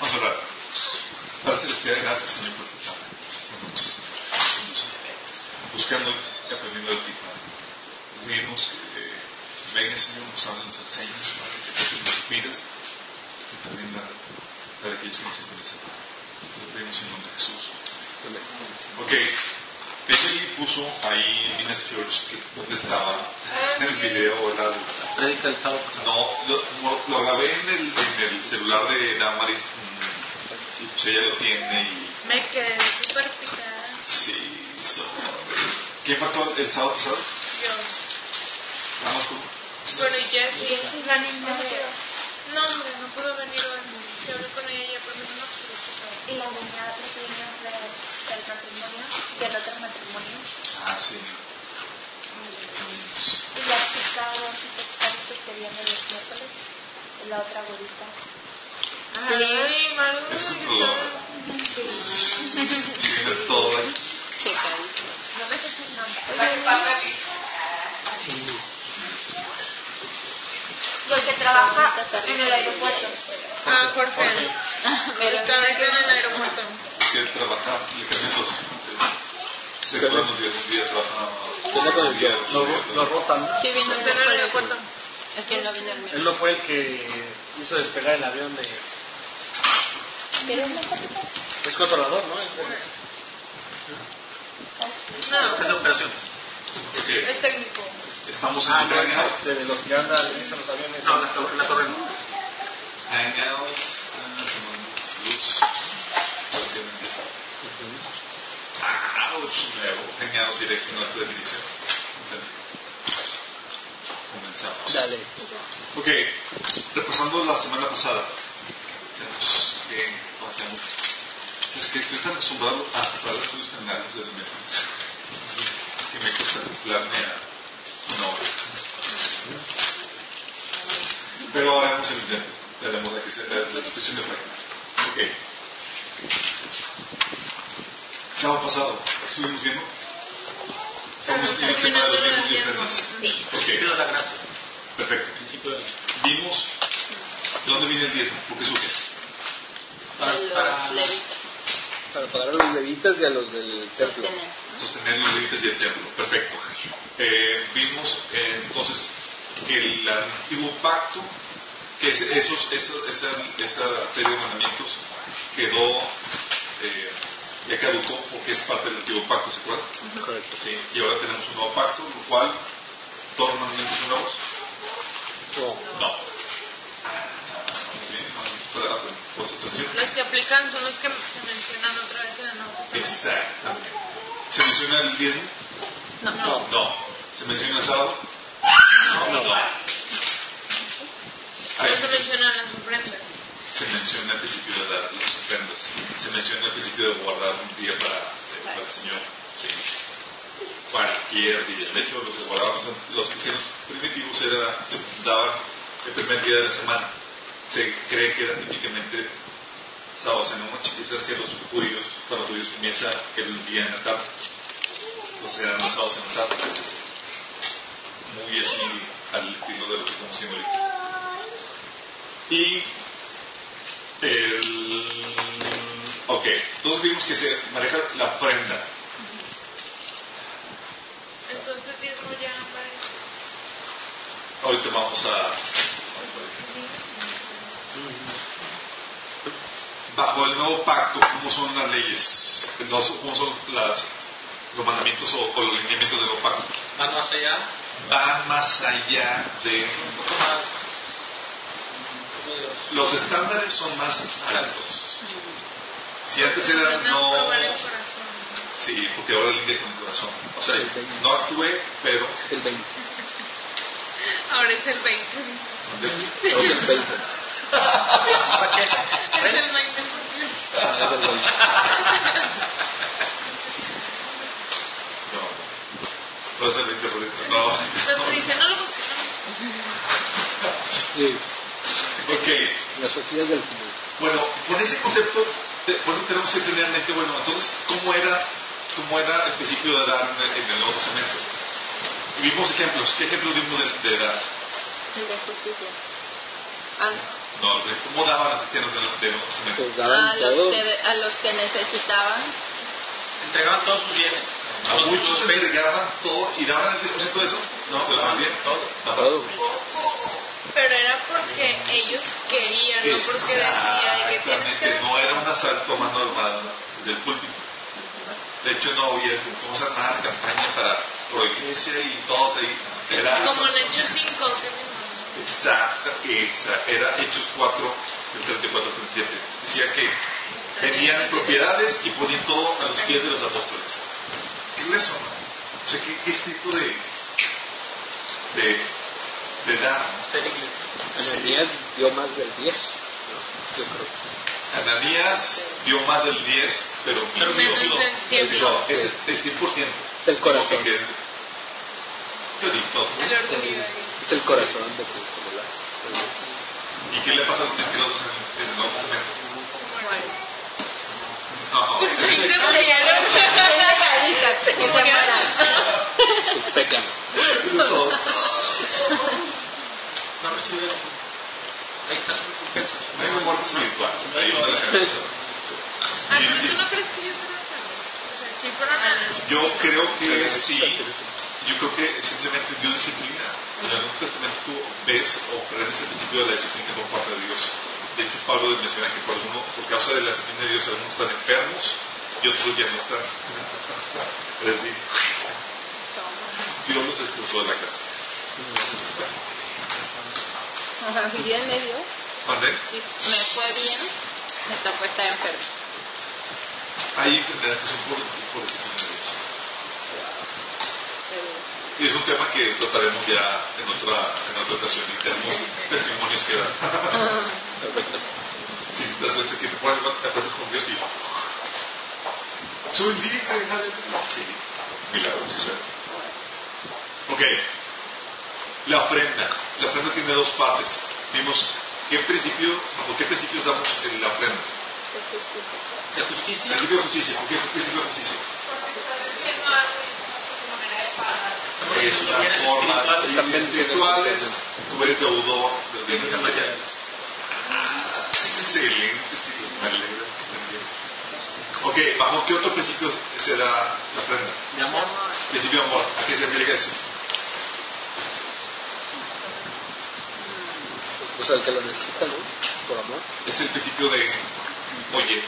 Vamos a hablar. Para celestial, gracias Señor por esta tarde. Esta noche, Buscando y aprendiendo de ti, Padre. Unirnos, que eh, venga Señor, nos hable, nos enseñes, Padre, que te nos vidas y también dar para aquellos que nos interesan. Lo pedimos en nombre de Jesús. Ok. Ella puso ahí en Minas Church que dónde estaba en el video, el sábado No, lo, lo, grabé en el, en el celular de Damaris. Y pues ella lo tiene y. Me quedé súper picada. Sí, sorry. ¿Quién faltó el sábado pasado? Yo. Vamos con. Bueno, y Jessie, la niña. No, hombre, no pudo venir hoy. Se habló con ella y la los niños de, del matrimonio, del otro matrimonio. Ah, sí. Y la chica parece que viene los miércoles, y la otra abuelita. Ay, Maru. Es. Tiene todo ahí. Chica, no me sé su nombre. Y el que trabaja en el aeropuerto. Ah, Jorge. El cabello en el aeropuerto. Que trabaja, le cambian los. Se acuerdan los días, un día trabaja. Lo rotan. Sí, vino en el aeropuerto. Es que él no vino el Él miércoles. no fue el que hizo despegar el avión de. ¿Quieres una capitán? Es controlador, ¿no? No, Es de operaciones. Es técnico. Estamos en Ah, el no, Hangout. de los que andan en los aviones. No, la, torre- la torre no. Hangout. Luz. Obviamente. Ouch, nuevo. Hangout directo en la definición. Comenzamos. Dale. Ok, repasando la semana pasada, tenemos que. Es que estoy tan acostumbrado a preparar estudios tan largos de elementos que me cuesta a una hora. Pero ahora haremos el intento. Haremos la, la, la discusión de práctica. Ok. Sábado pasado, ¿estuvimos viendo? Estamos en el tema de los bienes y ofrendas. Sí. Principio de la gracia. perfecto. Principio de la Vimos de dónde viene el diezmo, por qué surge. Para, para, levitas. Para pagar a los levitas y a los del templo. Sostener. sostener los límites y el templo. Perfecto. Eh, vimos eh, entonces que el antiguo pacto, que es- esos, esos- esa, esa serie de mandamientos quedó, eh, ya caducó porque es parte del antiguo pacto, ¿se acuerdan? Correcto. Sí. Y ahora tenemos un nuevo pacto, lo cual, todos los mandamientos son nuevos. No. Los que aplican son los que se mencionan otra vez en el Nuevo Testamento. Exactamente. ¿Se menciona el diezmo? No, no. No. ¿Se menciona el sábado? No. No. No se mencionan las ofrendas. se menciona al principio de dar las ofrendas. Se menciona al principio de guardar un día para, eh, el Señor. Sí. Cualquier día. De hecho, lo que guardaban los- cristianos primitivos era, se daban el primer día de la semana. Se cree que era típicamente sábados en la noche. Sabes que los judíos, para los judíos comienza el día en la tarde. Entonces eran los sábados en la tarde. Muy así al estilo de lo que haciendo ahorita. Y el... Ok, todos vimos que se maneja la ofrenda. Entonces, diezmo ya aparece. Ahorita vamos a... Bajo el nuevo pacto, ¿cómo son las leyes? No, ¿Cómo son las, los mandamientos o, o los lineamientos del nuevo pacto? van más allá. Van más allá de... Un poco más. Los estándares son más altos. Si antes era no... probar el corazón. Sí, porque ahora lidia con el corazón. O sea, no actué, pero... Es el 20. Ahora es el 20. Es el 20. Es el 20%. Ah, es el 20. No. No es el 20%. No. Entonces dice, no lo busques. Sí, Ok. las hojillas del final. Bueno, con ese concepto, te- por eso tenemos que tener en mente, bueno, entonces, ¿cómo era, cómo era el principio de dar en el, en el Nuevo Testamento? Y vimos ejemplos. ¿Qué ejemplos vimos de, de dar? El de justicia. Ah, No, de ¿cómo daban a los cristianos del, Nuevo Testamento? Pues daban A los, que, a los que necesitaban. Entregaban todos sus bienes. A muchos se entregaban todo y daban el 10% de eso. No, Pues daban bien. todo. Todo. Pero era porque ellos querían, no porque decía de que tienes que... No era un asalto mano armada del púlpito. De hecho, no había. Vamos a armar campaña para pro iglesia y todos ahí. Era, Como en Hechos 5, que me Exacta, exacta. Era Hechos 4, del 34 al 37. Decía que vendían propiedades y ponían todo a los pies de los apóstoles. ¿Qué es eso? O sea, ¿qué, qué espíritu de, de, de iglesia. Ananías dio más del 10. ¿no? Yo creo. Ananías dio más del 10, pero Pero Menos mínimo. del 100. No, es el 100%. Es el corazón. Que- Yo digo todo. Es el corazón de. ¿Y qué le pasa a los mentirosos en, en el Nuevo Testamento? No, Se murieron. que se mueran. Pues pecan. No recibieron. Ahí está su recompensa. No hay muerte espiritual. La. Ah, pero tú no crees que ellos eran. O sea, si fueron a Yo creo que sí. Yo creo que simplemente Dios disciplina. En el Nuevo Testamento tú ves o aprendes el principio de la disciplina por parte de Dios. De hecho, Pablo menciona que por, alguno, por causa de la disciplina de Dios algunos están enfermos y otros ya no están. Es decir, Dios los expulsó de la casa. Ajá, y bien me dio. ¿Mande? Si me fue bien, me tocó estar enfermo. Hay enfermedades que son por, por disciplina de. Pero- Y es un tema que trataremos ya en otra, en otra ocasión y tenemos testimonios que dar. Perfecto. Si te das cuenta que te pones, te acuerdas con Dios y soy libre, aleluya. Sí, milagro, sí, sí. Ok, la ofrenda. La ofrenda tiene dos partes. Vimos qué principio, bajo qué principios damos en la ofrenda. De justicia. Principio de justicia. ¿Por qué principio de justicia? Porque estás haciendo algo y es tu manera de pagar. Es una forma de espirituales. Tú eres deudor de bienes materiales. Excelente, chicos. Me alegra que estén bien. Ok, ¿bajo qué otro principio se da la ofrenda? De amor. Principio de amor. ¿A qué se refiere eso? Pues al que lo necesita, ¿no? Por amor. Es el principio de, oye,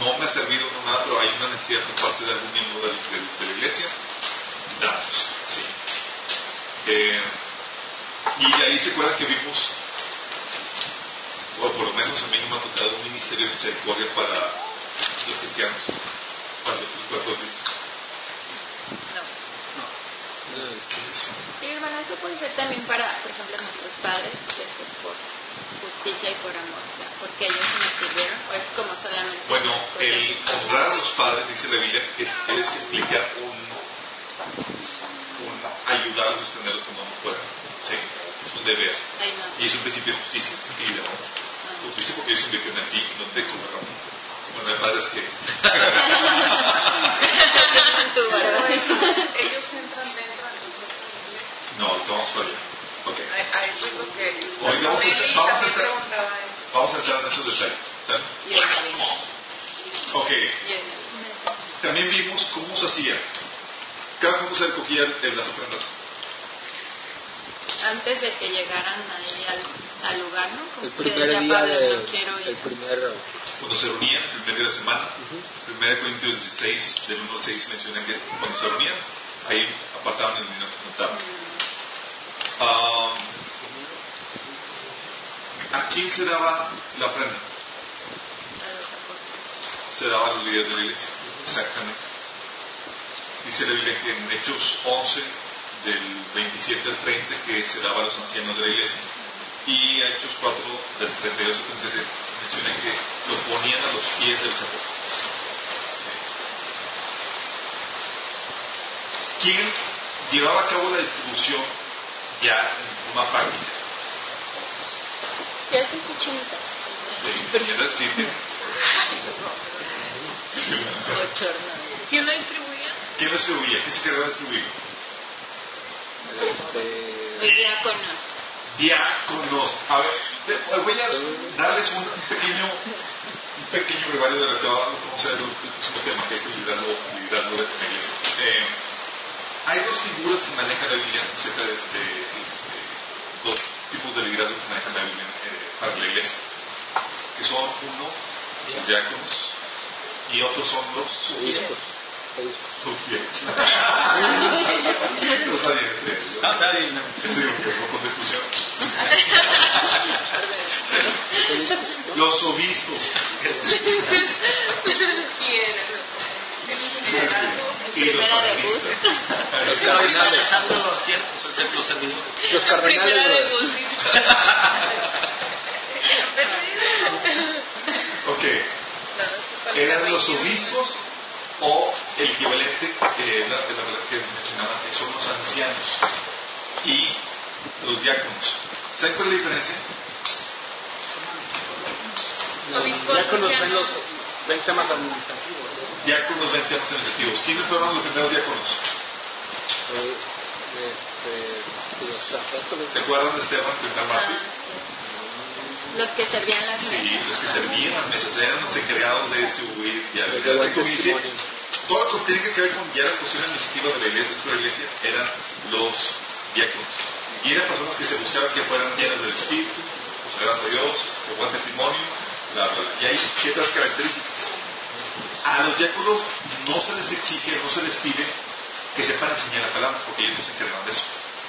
no me ha servido no nada, pero hay una necesidad por parte de algún miembro de, la iglesia, damos. Sí. Eh, y ahí se acuerdan que vimos, o por lo menos a mí me ha tocado un ministerio de misericordia para los cristianos, para el cuerpo de Cristo. Sí, hermano, eso puede ser también para, por ejemplo, nuestros padres, que es por justicia y por amor, o sea, porque ellos me sirvieron, o es como solamente... Bueno, el honrar a los padres, dice la Biblia, es implicar un, un ayudar a sostenerlos cuando no puedan. Sí, es un deber. Ay, no. Y es un principio de justicia y de amor. Justicia porque ellos invirtieron en ti y no te cobraron. Bueno, hay padres que. Ellos entran dentro del concepto de iglesia. No, ahorita vamos para allá. Ok. A, eso es lo que. Hoy vamos a- Meli vamos a también entrar-. Vamos a entrar en esos detalles. Marino. Ok. También vimos cómo se hacía. Cada cuando se recogía en las ofrendas. Antes de que llegaran ahí al, al lugar, ¿no? Como El primer día Pablo, de, no quiero ir. el primer Cuando se reunían, el primer día de la semana. 1 Corintios 16, del 1 al 6, menciona que cuando se reunían, ahí apartaban el dinero que contaban. Ah, ¿A quién se daba la ofrenda? Se daba a los líderes de la iglesia. Exactamente. Dice la Biblia que en Hechos 11, del 27 al 30, que se daba a los ancianos de la iglesia. Y a Hechos 4, del 32 al 33, menciona que lo ponían a los pies de los apóstoles. ¿Quién llevaba a cabo la distribución ya forma práctica? ¿Qué haces tu chinita? Sí, ¿verdad? Sí, sí. ¿Quién lo distribuía? ¿Quién lo distribuía? ¿Quién se encargaba de distribuir? este, Los diáconos. Diáconos. A ver, de- voy a darles un pequeño, un pequeño brevario de lo que vamos a ver el próximo tema, que es el liderazgo, de la iglesia. Eh, hay dos figuras que manejan la Biblia acerca de, de- de dos tipos de liderazgo que manejan la Biblia eh, para la iglesia, que son uno, los diáconos, y otros son los Obispos. Obispos. sugieres. No está bien, No, está bien. Sí, porque fue con confusión. Los obispos Y los panelistas. Los cardenales. los. Ok, eran los obispos o el equivalente eh, la, la palabra que mencionaba antes, son los ancianos y los diáconos. ¿Saben cuál es la diferencia? Los, ancianos. ven los ven temas administrativos. Diáconos, 20 años administrativos. ¿Quiénes fueron los primeros diáconos? Eh, Este. ¿Se acuerdan de Esteban, primer mártir? Los que servían las Sí, mesas. los que servían las mesas eran los encargados de distribuir de testimonio. todo lo que tiene que ver con ya la cuestión administrativa de la iglesia, dentro de la iglesia eran los diáconos. Y eran personas que se buscaban que fueran llenas del Espíritu, consagradas a Dios, con buen testimonio, bla, bla, bla. Y hay ciertas características. A los diáconos no se les exige, no se les pide que sepan enseñar la palabra, porque ellos no se encargaban de eso.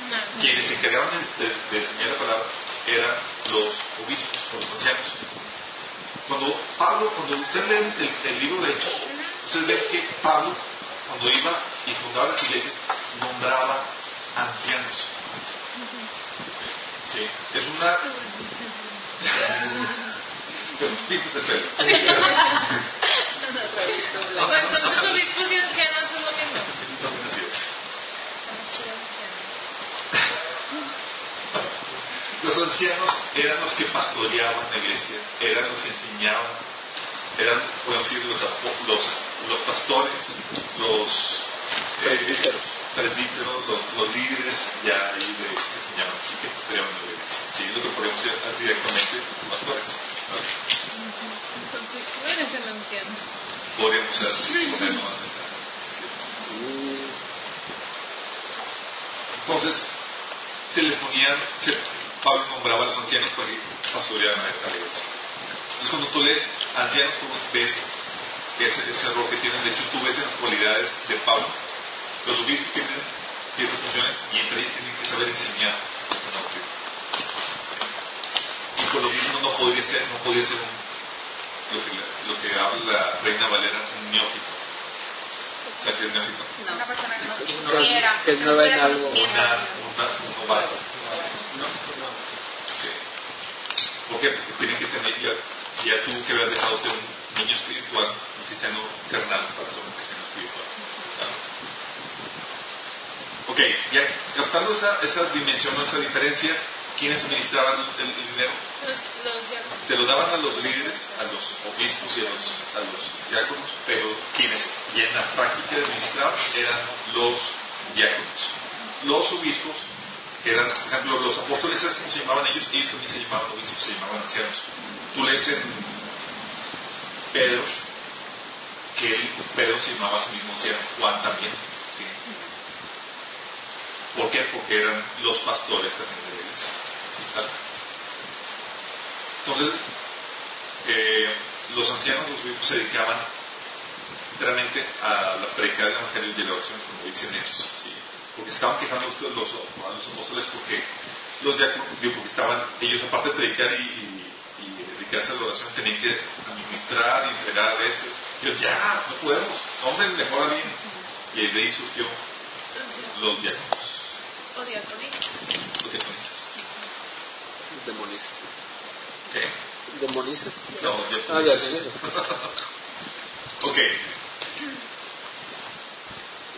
No. Quienes se encargaban de, de- de enseñar la palabra eran los obispos o los ancianos. Cuando Pablo, cuando usted lee el, el libro de Hechos, usted ve que Pablo, cuando iba y fundaba las iglesias, nombraba ancianos. Sí, es una. Pintas el pelo. O entonces obispos y ancianos es lo mismo. Así es. Los ancianos eran los que pastoreaban la iglesia, eran los que enseñaban, eran, podemos decir, los, los, los pastores, los eh, Presbíteros. presbíteros, los, los líderes ya ahí de, que enseñaban y que pastoreaban la. Sí, lo que podemos decir directamente pastores. ¿no? Entonces tú eres el anciano. Podríamos ser ponernos en esa- sí. Entonces, se les ponían, se- Pablo nombraba a los ancianos para que pastorearan a la iglesia. Entonces, cuando tú lees ancianos, tú ves ese, ese error que tienen. De hecho, tú ves en las cualidades de Pablo. Los obispos tienen ciertas funciones y entre ellas tienen que saber enseñar doctrina. Y por lo mismo no podría ser, no podría ser un- lo, que, la- lo que habla la reina Valera, un neófito. ¿Sabes qué es neófito? Una No. persona que no supiera. que no algo. Una, una, un novato. No, no. Sí. ¿Por qué? Porque tienen que tener ya, ya tú que habías dejado ser un niño espiritual, un cristiano carnal para ser un cristiano espiritual. Ok, ya captando esa, esa dimensión, esa diferencia, ¿quiénes administraban el, el dinero? Los, los diablos. Se lo daban a los líderes, a los obispos y a los, a los diáconos, pero quienes ya en la práctica administraban eran los diáconos. Los obispos, que eran, por ejemplo, los apóstoles, ¿sabes cómo se llamaban ellos? Ellos también se llamaban obispos, se llamaban ancianos. Tú lees en Pedro, que él, Pedro se llamaba a sí mismo anciano, Juan también. ¿sí? ¿Por qué? Porque eran los pastores también de la. Entonces, eh, los ancianos, los obispos se dedicaban enteramente a la predicar del evangelio y la oración, como dicen ellos. Porque estaban quejando los, los, a los apóstoles porque los diáconos, porque estaban ellos, aparte de predicar y, y- dedicarse a la oración, tenían que administrar y entregar esto. Y ellos, ya, no podemos, hombre, mejor a mí. Y de ahí surgió los diáconos, O diaconistas. los diaconisas. Demonistas. ¿Qué? Demonistas. No, Ah, ya, diaconisas. Ok.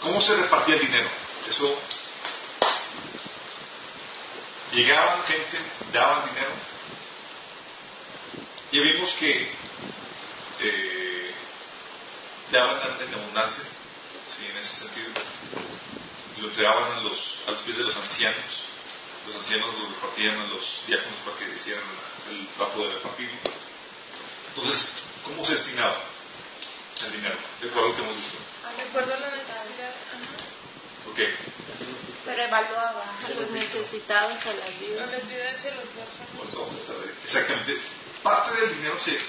¿Cómo se repartía el dinero? Eso. Llegaban gente, daban dinero. Y vimos que eh, daban en abundancia, ¿sí? en ese sentido. Lo entregaban a los, a los pies de los ancianos. los ancianos lo repartían a los diáconos para que hicieran el trabajo de repartir. Entonces, ¿cómo se destinaba el dinero? De acuerdo a lo que hemos visto. De acuerdo a la necesidad. ¿Por qué? Pero evaluaba A los necesitados, a las a viudas. las viudas y a los Exactamente. Parte del dinero se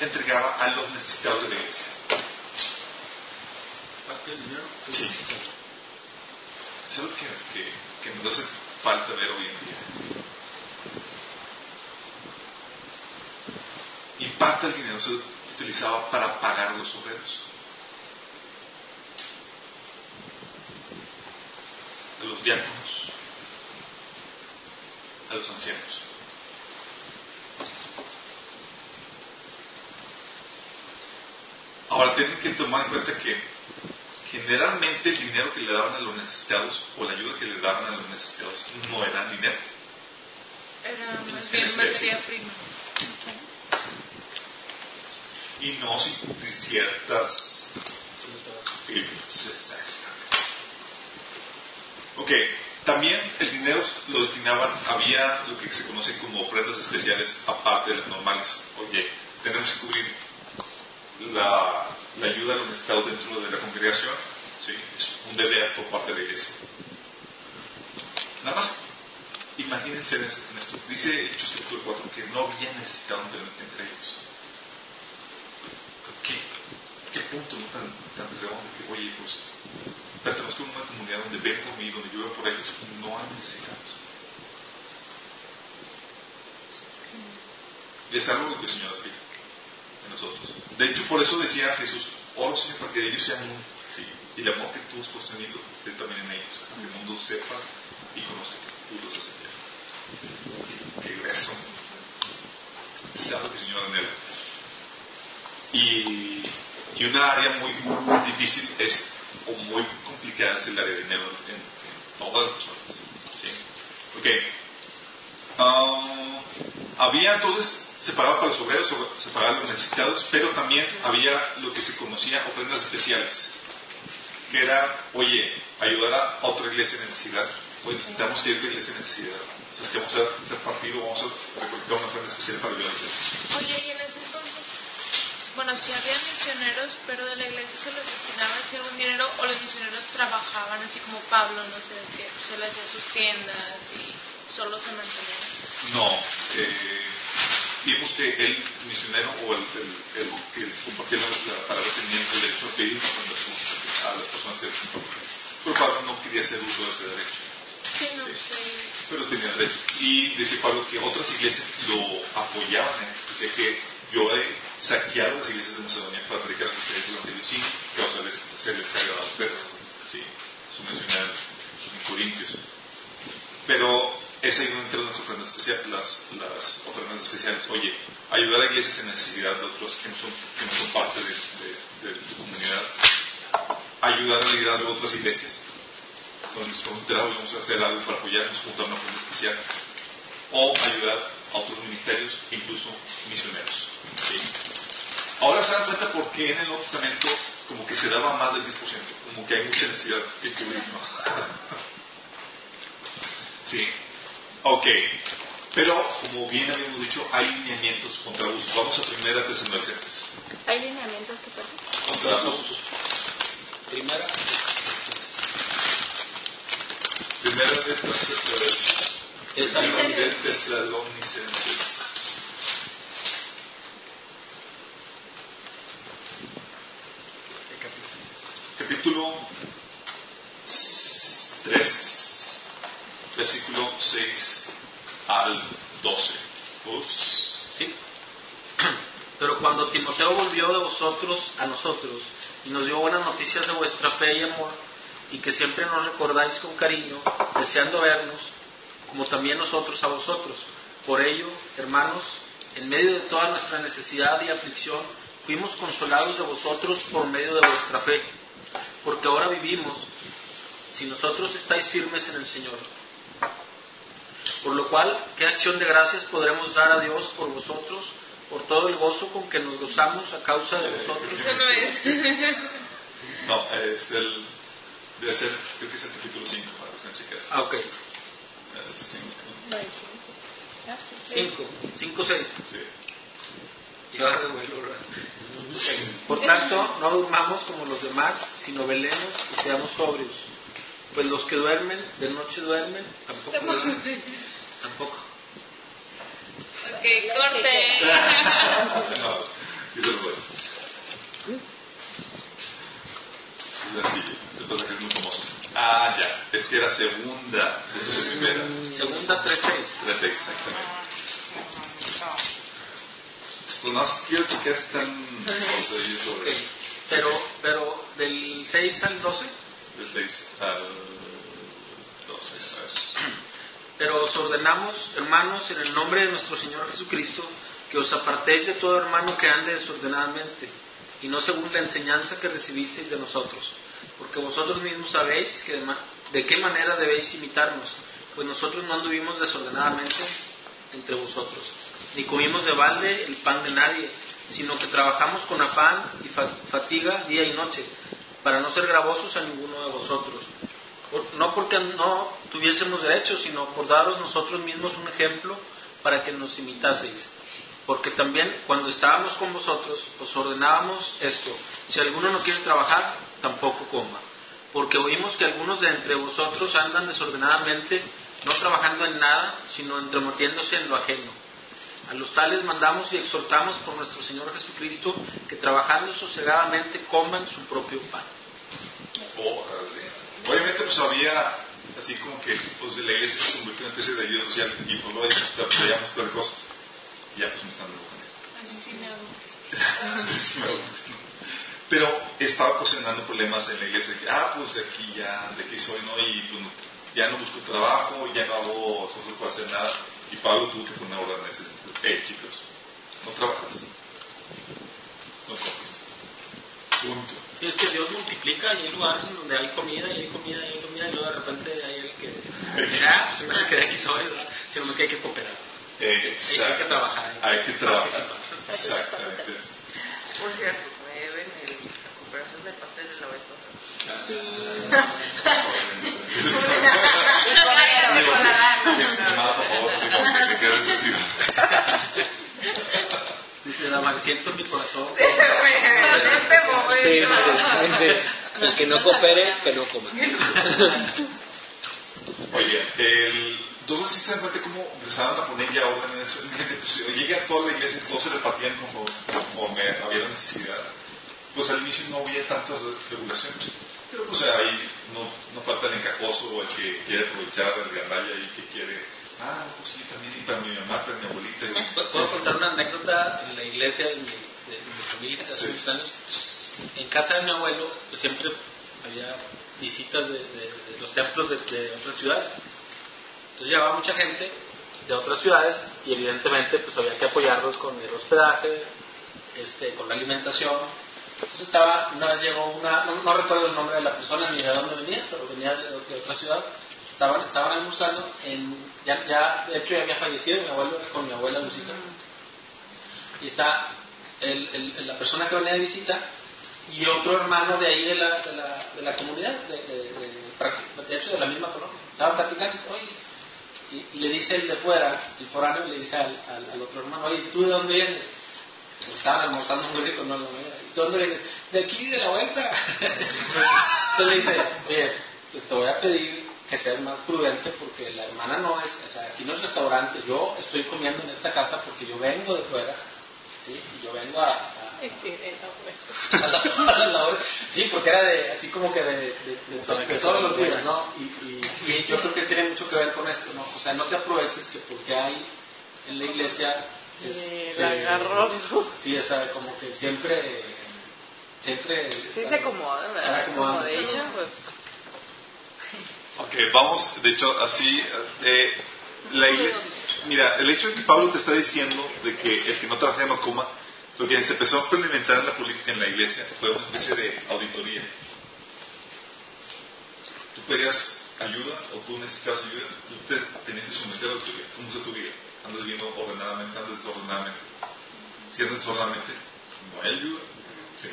entregaba a los necesitados de la iglesia. Parte del dinero. Sí. Es algo que, que, que hace falta ver hoy en día. Y parte del dinero se utilizaba para pagar los obreros. A los diáconos. A los ancianos. Ahora tienen que tomar en cuenta que generalmente el dinero que le daban a los necesitados o la ayuda que le daban a los necesitados no era dinero. Era más En bien materia prima. Y no sin cumplir ciertas. Ok, también el dinero lo destinaban, había lo que se conoce como ofrendas especiales aparte de las normales. Oye, tenemos que cubrir la, la ayuda a los necesitados dentro de la congregación, ¿sí? es un deber por parte de la iglesia. Nada más, imagínense en esto. Dice Hechos capítulo 4 que no había necesitado entre, ellos. ¿Qué, qué punto no tan, tan redondo que, oye, pues, pertenezco a una comunidad donde ven por mí, donde yo por ellos, y no hay necesitados. Es algo que el Señor en nosotros. De hecho, por eso decía Jesús, oro Señor para que ellos sean uno. Sí, y el amor que tú has puesto en mí esté también en ellos, para que el mundo sepa y conozca que tú los has enviado. Qué grueso. Es algo que el Señor anhela. Y, y una área muy difícil es, o muy complicada es el área de dinero en, en todas las personas. ¿sí? Ok. Ah, había entonces separado para los obreros, separado a los necesitados, pero también había lo que se conocía ofrendas especiales, que era, oye, ayudar a otra iglesia en necesidad. Oye, necesitamos ir de iglesia en necesidad. ¿Sabes que vamos a repartir o vamos a recolectar una ofrenda especial para ayudar a? Oye, y en ese entonces, bueno, sí había misioneros, pero de la iglesia se les destinaba así algún dinero o los misioneros trabajaban así como Pablo, no sé, que se le hacía sus tiendas y solo se mantenían. No, eh, vimos que el misionero o el, el- el que les compartía la, la palabra tenía el derecho a pedir a las personas que les compartían. Pero Pablo no quería hacer uso de ese derecho, Sí, no Sí. pero tenía derecho. Y decía Pablo que otras iglesias lo apoyaban. ¿eh? Decía que yo he saqueado las iglesias de Macedonia para predicar a ustedes el Evangelio sin causarles, hacerles carga a ustedes. Sí, eso menciona en Corintios. Pero es ahí donde entran las ofrendas especiales, las, las ofrendas especiales. Oye, ayudar a iglesias en necesidad de otros que no son, que no son parte de, de- de tu comunidad. Ayudar al liderazgo de otras iglesias. Vamos a enterar, vamos a hacer algo para apoyarnos, juntar una ofrenda especial. O ayudar a otros ministerios, incluso misioneros. ¿sí? Ahora se dan cuenta por qué en el Nuevo Testamento como que se daba más del 10%, como que hay mucha necesidad de cubrir, ¿no? Sí. Ok. Pero, como bien habíamos dicho, hay lineamientos contra abusos. Vamos a primera Tesalonicenses. ¿Hay lineamientos que pasan? Contra abusos. Primera, Primera de Tesalonicenses. Capítulo 3, versículo 6 al 12. Ups. ¿sí? Pero cuando Timoteo volvió de vosotros a nosotros y nos dio buenas noticias de vuestra fe y amor, y que siempre nos recordáis con cariño, deseando vernos, como también nosotros a vosotros. Por ello, hermanos, en medio de toda nuestra necesidad y aflicción, fuimos consolados de vosotros por medio de vuestra fe, porque ahora vivimos si nosotros estáis firmes en el Señor. Por lo cual, ¿qué acción de gracias podremos dar a Dios por vosotros, por todo el gozo con que nos gozamos a causa de vosotros? Eso no es. No, es el. Debe ser, creo que es el capítulo 5, para que checar. Ah, ok. Cinco. Cinco, seis. Sí. Por tanto, no durmamos como los demás, sino velemos y seamos sobrios. Pues los que duermen, de noche duermen, tampoco. ¿verdad? Tampoco. Ok, corte. No, y se lo doy. Es así, este pasaje es muy famoso. Ah, ya, es que era segunda, después es primera. Segunda 3.6. 3 exactamente. Pues no, quiero chequear si están. Pero, pero del 6 al 12, del 6 al 12. A ver. pero os ordenamos, hermanos, en el nombre de nuestro Señor Jesucristo, que os apartéis de todo hermano que ande desordenadamente, y no según la enseñanza que recibisteis de nosotros, porque vosotros mismos sabéis que de, de qué manera debéis imitarnos, pues nosotros no anduvimos desordenadamente entre vosotros, ni comimos de balde el pan de nadie, sino que trabajamos con afán y fa- fatiga día y noche, para no ser gravosos a ninguno de vosotros. No porque no tuviésemos derecho, sino por daros nosotros mismos un ejemplo para que nos imitaseis. Porque también cuando estábamos con vosotros os ordenábamos esto, si alguno no quiere trabajar, tampoco coma. Porque oímos que algunos de entre vosotros andan desordenadamente, no trabajando en nada, sino entremetiéndose en lo ajeno. A los tales mandamos y exhortamos por nuestro Señor Jesucristo que trabajando sosegadamente coman su propio pan. Órale. Obviamente, pues había así como que pues, la iglesia se convirtió en una especie de ayuda social y pues luego dijimos, veíamos todas las cosas. Y ya pues me están dando Así sí me hago. Sí, me gusta. Pero estaba ocasionando problemas en la iglesia. de que, ah, pues de aquí ya, de aquí soy, ¿no? Y pues, ya no busco trabajo, ya no hago esfuerzo para hacer nada. Y Pablo tuvo que poner orden en ese sentido. Eh, chicos, no trabajas. No comes. Punto. Sí, es que Dios multiplica y hay lugares en donde hay comida y hay comida y hay comida y luego de repente hay el que ya, pues me quedé aquí ¿verdad? sino es que hay que cooperar. Eh, Hay que trabajar. Hay que trabajar. Participar. Exactamente. Por cierto, me deben el, la cooperación del pastel de la vez pasada. Sí. Y Y comieron. Digo, Llamada, por favor, si no, que se quede el testigo. Dice la siento en mi corazón. en este Sí, momento. sí, sí. El que no coopere, que no coma. Oye, el, entonces sí se dan cuenta cómo empezaron a poner ya orden en eso. Pues, llegué a toda la iglesia y todos se repartían como, como me había la necesidad. Pues al inicio no había tantas regulaciones. Pero pues ahí no, no falta el encajoso o el que quiere aprovechar el gandalla y que quiere, ah, pues sí, también, y para mi mamá, para mi abuelita. y- ¿Puedo contar una anécdota en la iglesia de mi, de mi familia hace Sí. muchos años? En casa de mi abuelo pues, siempre había visitas de, de- de los templos de, otras ciudades. Entonces llevaba mucha gente de otras ciudades y evidentemente pues había que apoyarlos con el hospedaje, este, con la alimentación. Entonces estaba, una vez llegó una, no, no recuerdo el nombre de la persona ni de dónde venía, pero venía de otra ciudad. Estaban, estaban almorzando, en, ya, ya, de hecho ya había fallecido mi abuelo con mi abuela Lucita. Y está el, el- la persona que venía de visita y otro hermano de ahí de la, de la, de la comunidad, de, de, de- hecho de la misma colonia. Estaban platicando, oye, y, y le dice el de fuera, el foráneo, le dice al, al, al otro hermano, oye, ¿tú de dónde vienes? Pues estaban almorzando muy rico, no, no, ¿de dónde vienes? De aquí, de la vuelta. Entonces le dice, oye, pues te voy a pedir que seas más prudente porque la hermana no es, o sea, aquí no es restaurante, yo estoy comiendo en esta casa porque yo vengo de fuera, ¿sí? Y yo vengo a, a- a la, a la hora. Sí, porque era de, así como que de, de- de- de todos los días, ¿no? Y, y- y yo creo que tiene mucho que ver con esto, ¿no? O sea, no te aproveches que porque hay en la iglesia... este, El agarroso. Sí, o sea, como que siempre... Siempre... Sí está- se acomoda, ¿verdad? Como de ella, pues. Ok, vamos, de hecho, así. eh, la igle- mira, el hecho de que Pablo te está diciendo de que el que no trabaja no coma, lo que se empezó a implementar en la, política, en la iglesia fue una especie de auditoría. Tú pedías ayuda o tú necesitabas ayuda, tú te tenías que someter a auditoría. ¿Cómo está tu vida? ¿Andas viendo ordenadamente? ¿Andas desordenadamente? Si andas desordenadamente, no hay ayuda. Sí.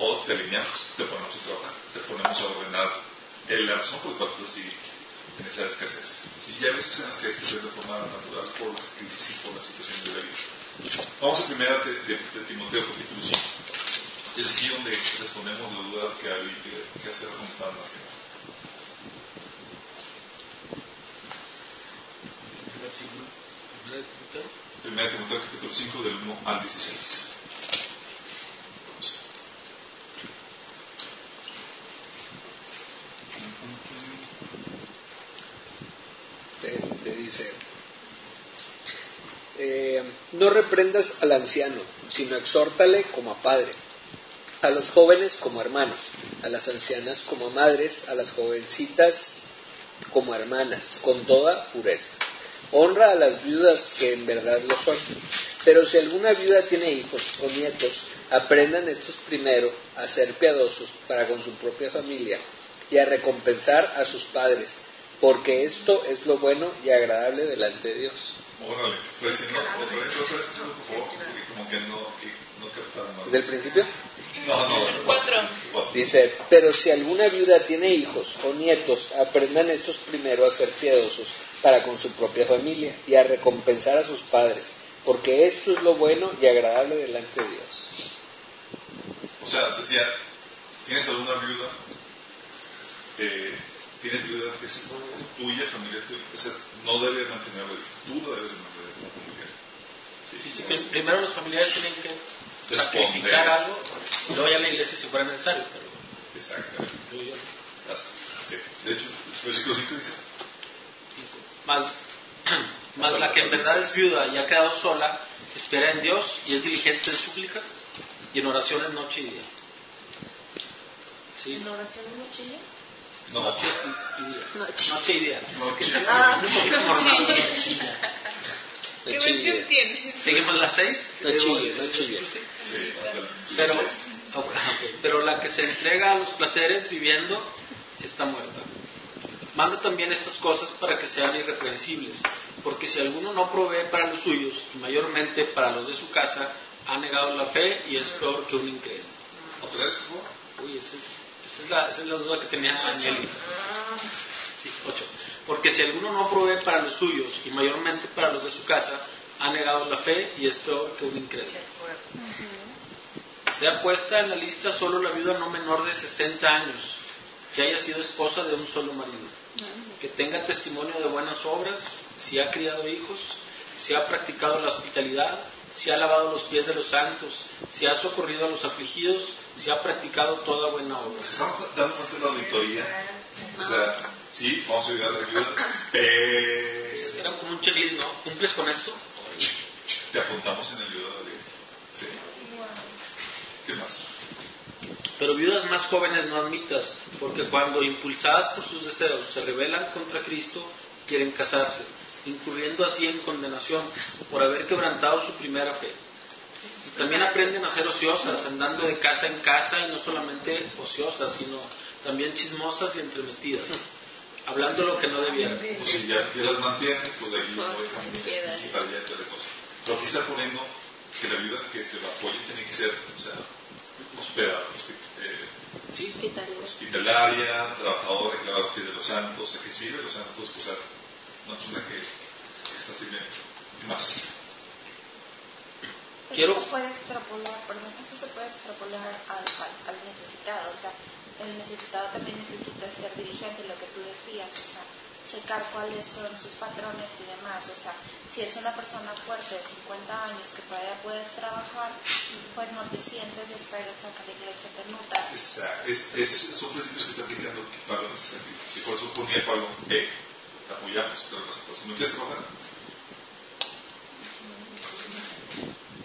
O te alineamos, te ponemos a trabajar, te ponemos a ordenar el razón por la cual estás así. en esa escasez. Y hay veces en las que hay escasez de forma natural por las crisis y por las situaciones de la vida. Vamos a primera de, de, de Timoteo capítulo 5. Es aquí donde respondemos la duda que hay que, que hacer como estaban haciendo. Primera de Timoteo capítulo 5 del 1 al 16. Este eh, no reprendas al anciano, sino exhórtale como a padre, a los jóvenes como hermanos, a las ancianas como madres, a las jovencitas como hermanas, con toda pureza. Honra a las viudas que en verdad lo son. Pero si alguna viuda tiene hijos o nietos, aprendan estos primero a ser piadosos para con su propia familia y a recompensar a sus padres, porque esto es lo bueno y agradable delante de Dios. Órale, estoy diciendo otra vez, otra vez, por favor, porque como que no, que no captaron mal. ¿Del principio? No, no, El cuatro. cuatro. Dice, pero si alguna viuda tiene hijos o nietos, aprendan estos primero a ser piadosos para con su propia familia y a recompensar a sus padres, porque esto es lo bueno y agradable delante de Dios. O sea, decía, tienes alguna viuda, eh, tienes viuda que es tuya, familia tuya, o sea, no debe mantenerla vista, tú lo debes de mantener como mujer. Sí, Sí, sí, que primero los familiares tienen que Responder. sacrificar algo y luego ya la iglesia si fuera necesario. Pero Exactamente. sí. De hecho, el versículo 5 dice, más, más la que en verdad es viuda y ha quedado sola, espera en Dios y es diligente en súplica y en oraciones noche y día. ¿Sí? ¿En oración de noche y día. Noche. Noche y día. no, chico, Ah, Un poquito. ¿Qué versión tienes? Seguimos las seis. No chille, no chille. sí, Pero, pero la que se entrega a los placeres viviendo está muerta. Manda también estas cosas para que sean irreprensibles, porque si alguno no provee para los suyos, y mayormente para los de su casa, ha negado la fe y es peor que un incrédulo. ¿Otra vez, por favor? Uy, esa es, esa es la, esa es la duda que tenía Daniel. Sí, ocho. Porque si alguno no provee para los suyos, y mayormente para los de su casa, ha negado la fe y es que un incrédulo. Sea puesta en la lista solo la viuda no menor de 60 años, que haya sido esposa de un solo marido, que tenga testimonio de buenas obras, si ha criado hijos, si ha practicado la hospitalidad, si ha lavado los pies de los santos, si ha socorrido a los afligidos, si ha practicado toda buena obra. ¿Se están dando cuenta de la auditoría? O sea, sí, vamos a ayudar a la viuda, pero Era como un checklist, ¿no? ¿Cumples con esto? te apuntamos en el ayuda de la. ¿Sí? ¿Qué más? Pero viudas más jóvenes no admitas, porque cuando impulsadas por sus deseos se rebelan contra Cristo, quieren casarse, incurriendo así en condenación por haber quebrantado su primera fe. También aprenden a ser ociosas, andando de casa en casa y no solamente ociosas, sino también chismosas y entremetidas, hablando lo que no debieran. Pues si ya, las mantienen, pues de aquí no dejan quitar ya otra cosa. Pero aquí está poniendo que la viuda que se la apoye tiene que ser, o sea, hospedada, eh, ¿Sí? Hospitales. hospitalaria, trabajadora pies de los santos, que sirve a los santos, o sea, no es una que, que está sirviendo. ¿Qué más? Quiero- Eso se puede extrapolar, perdón, eso se puede extrapolar al, al, al necesitado, o sea, el necesitado también necesita ser dirigente, lo que tú decías, o sea, checar cuáles son sus patrones y demás, o sea, si eres una persona fuerte de 50 años que todavía puedes trabajar, pues no te sientes y esperes a que la iglesia te nutra. Esa- es, es- son principios que está aplicando Pablo en ese sentido. Si por eso ponía Pablo, eh, te apoyamos, pero si no quieres trabajar.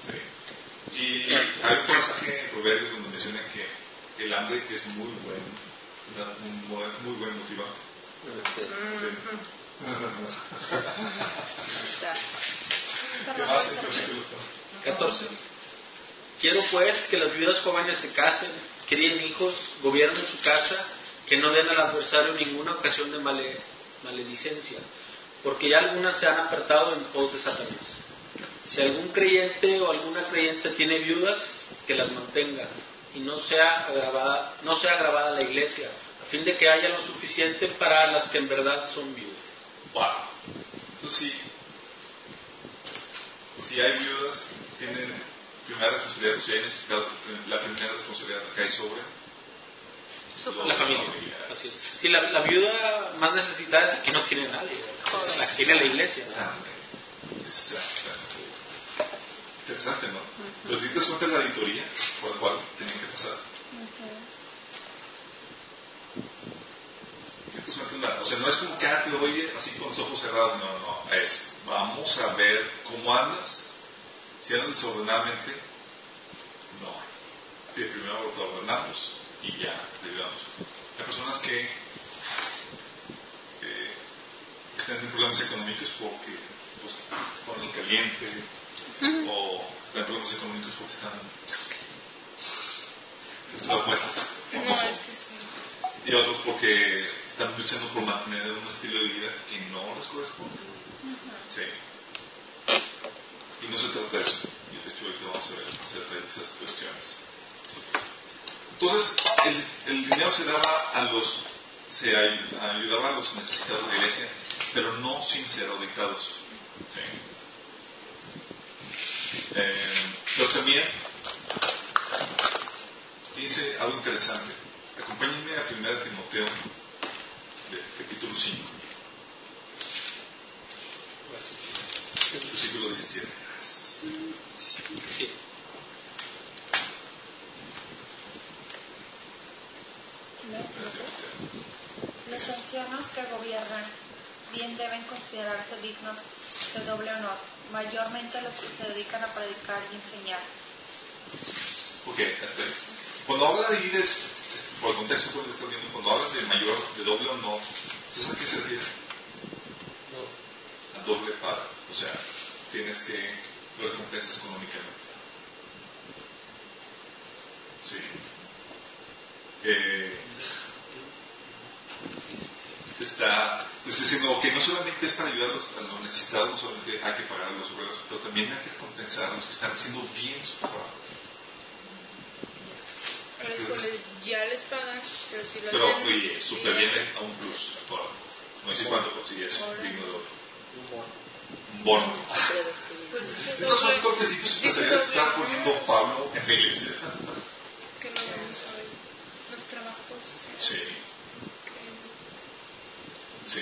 Sí. Y hay un pasaje en Proverbios donde menciona que el hambre es muy bueno, un muy, muy buen motivante. Sí. ¿Qué más? ¿En qué versículo está? 14. Quiero pues que las viudas jóvenes se casen, críen hijos, gobiernen su casa, que no den al adversario ninguna ocasión de male- maledicencia, porque ya algunas se han apartado en pos de Satanás. Si algún creyente o alguna creyente tiene viudas, que las mantenga y no sea agravada, no sea agravada la iglesia, a fin de que haya lo suficiente para las que en verdad son viudas. Wow. Entonces sí, si hay viudas, tienen primera responsabilidad, si hay necesitados, la primera responsabilidad cae sobre La familia. Así es. Sí, la, la viuda más necesitada es la que no tiene nadie, la que tiene la iglesia. ¿verdad? Ah, Exacto. Interesante, ¿no? Pero si te das cuenta de la auditoría por la cual tenían que pasar. Si te das cuenta o sea, no es como que ah, te doy así con los ojos cerrados, no, no. Es, vamos a ver cómo andas. Si andas desordenadamente, no. Primero lo ordenamos y ya te ayudamos. Hay personas que eh, están en problemas económicos porque pues, se ponen caliente o están en problemas económicos porque están opuestas. No, es que sí. Y otros porque están luchando por mantener un estilo de vida que no les corresponde. Sí. Y no se trata de eso. Y de hecho ahorita vamos a ver acerca de esas cuestiones. Entonces, el, el dinero se daba a los, se ay- ayudaba a los necesitados de la iglesia, pero no sin ser auditados. Sí. Eh, pero también dice algo interesante. Acompáñenme a 1 Timoteo, de, capítulo 5, versículo 17. Sí. Los ancianos que gobiernan bien deben considerarse dignos de doble honor, mayormente los que se dedican a predicar y enseñar. Ok, hasta ahí. Cuando habla de es- por el contexto que estás viendo, cuando hablas de mayor, de doble o no, ¿sabes a qué se refiere? A doble paga. O sea, tienes que ver recompensas económicamente. Sí. Eh, está, está diciendo que no solamente es para ayudar a los, a los necesitados, no solamente hay que pagar a los obreros, pero también hay que recompensar a los que están haciendo bien su trabajo. Cuales ya les pagan, pero si lo Pero, hacen. oye, superviene a un plus actual. No dice cuánto, pero sí es digno de oro. Un bono. Pues Estos son empresariales que está poniendo Pablo en la iglesia. Que no vamos a ver los trabajos. Sí, sí.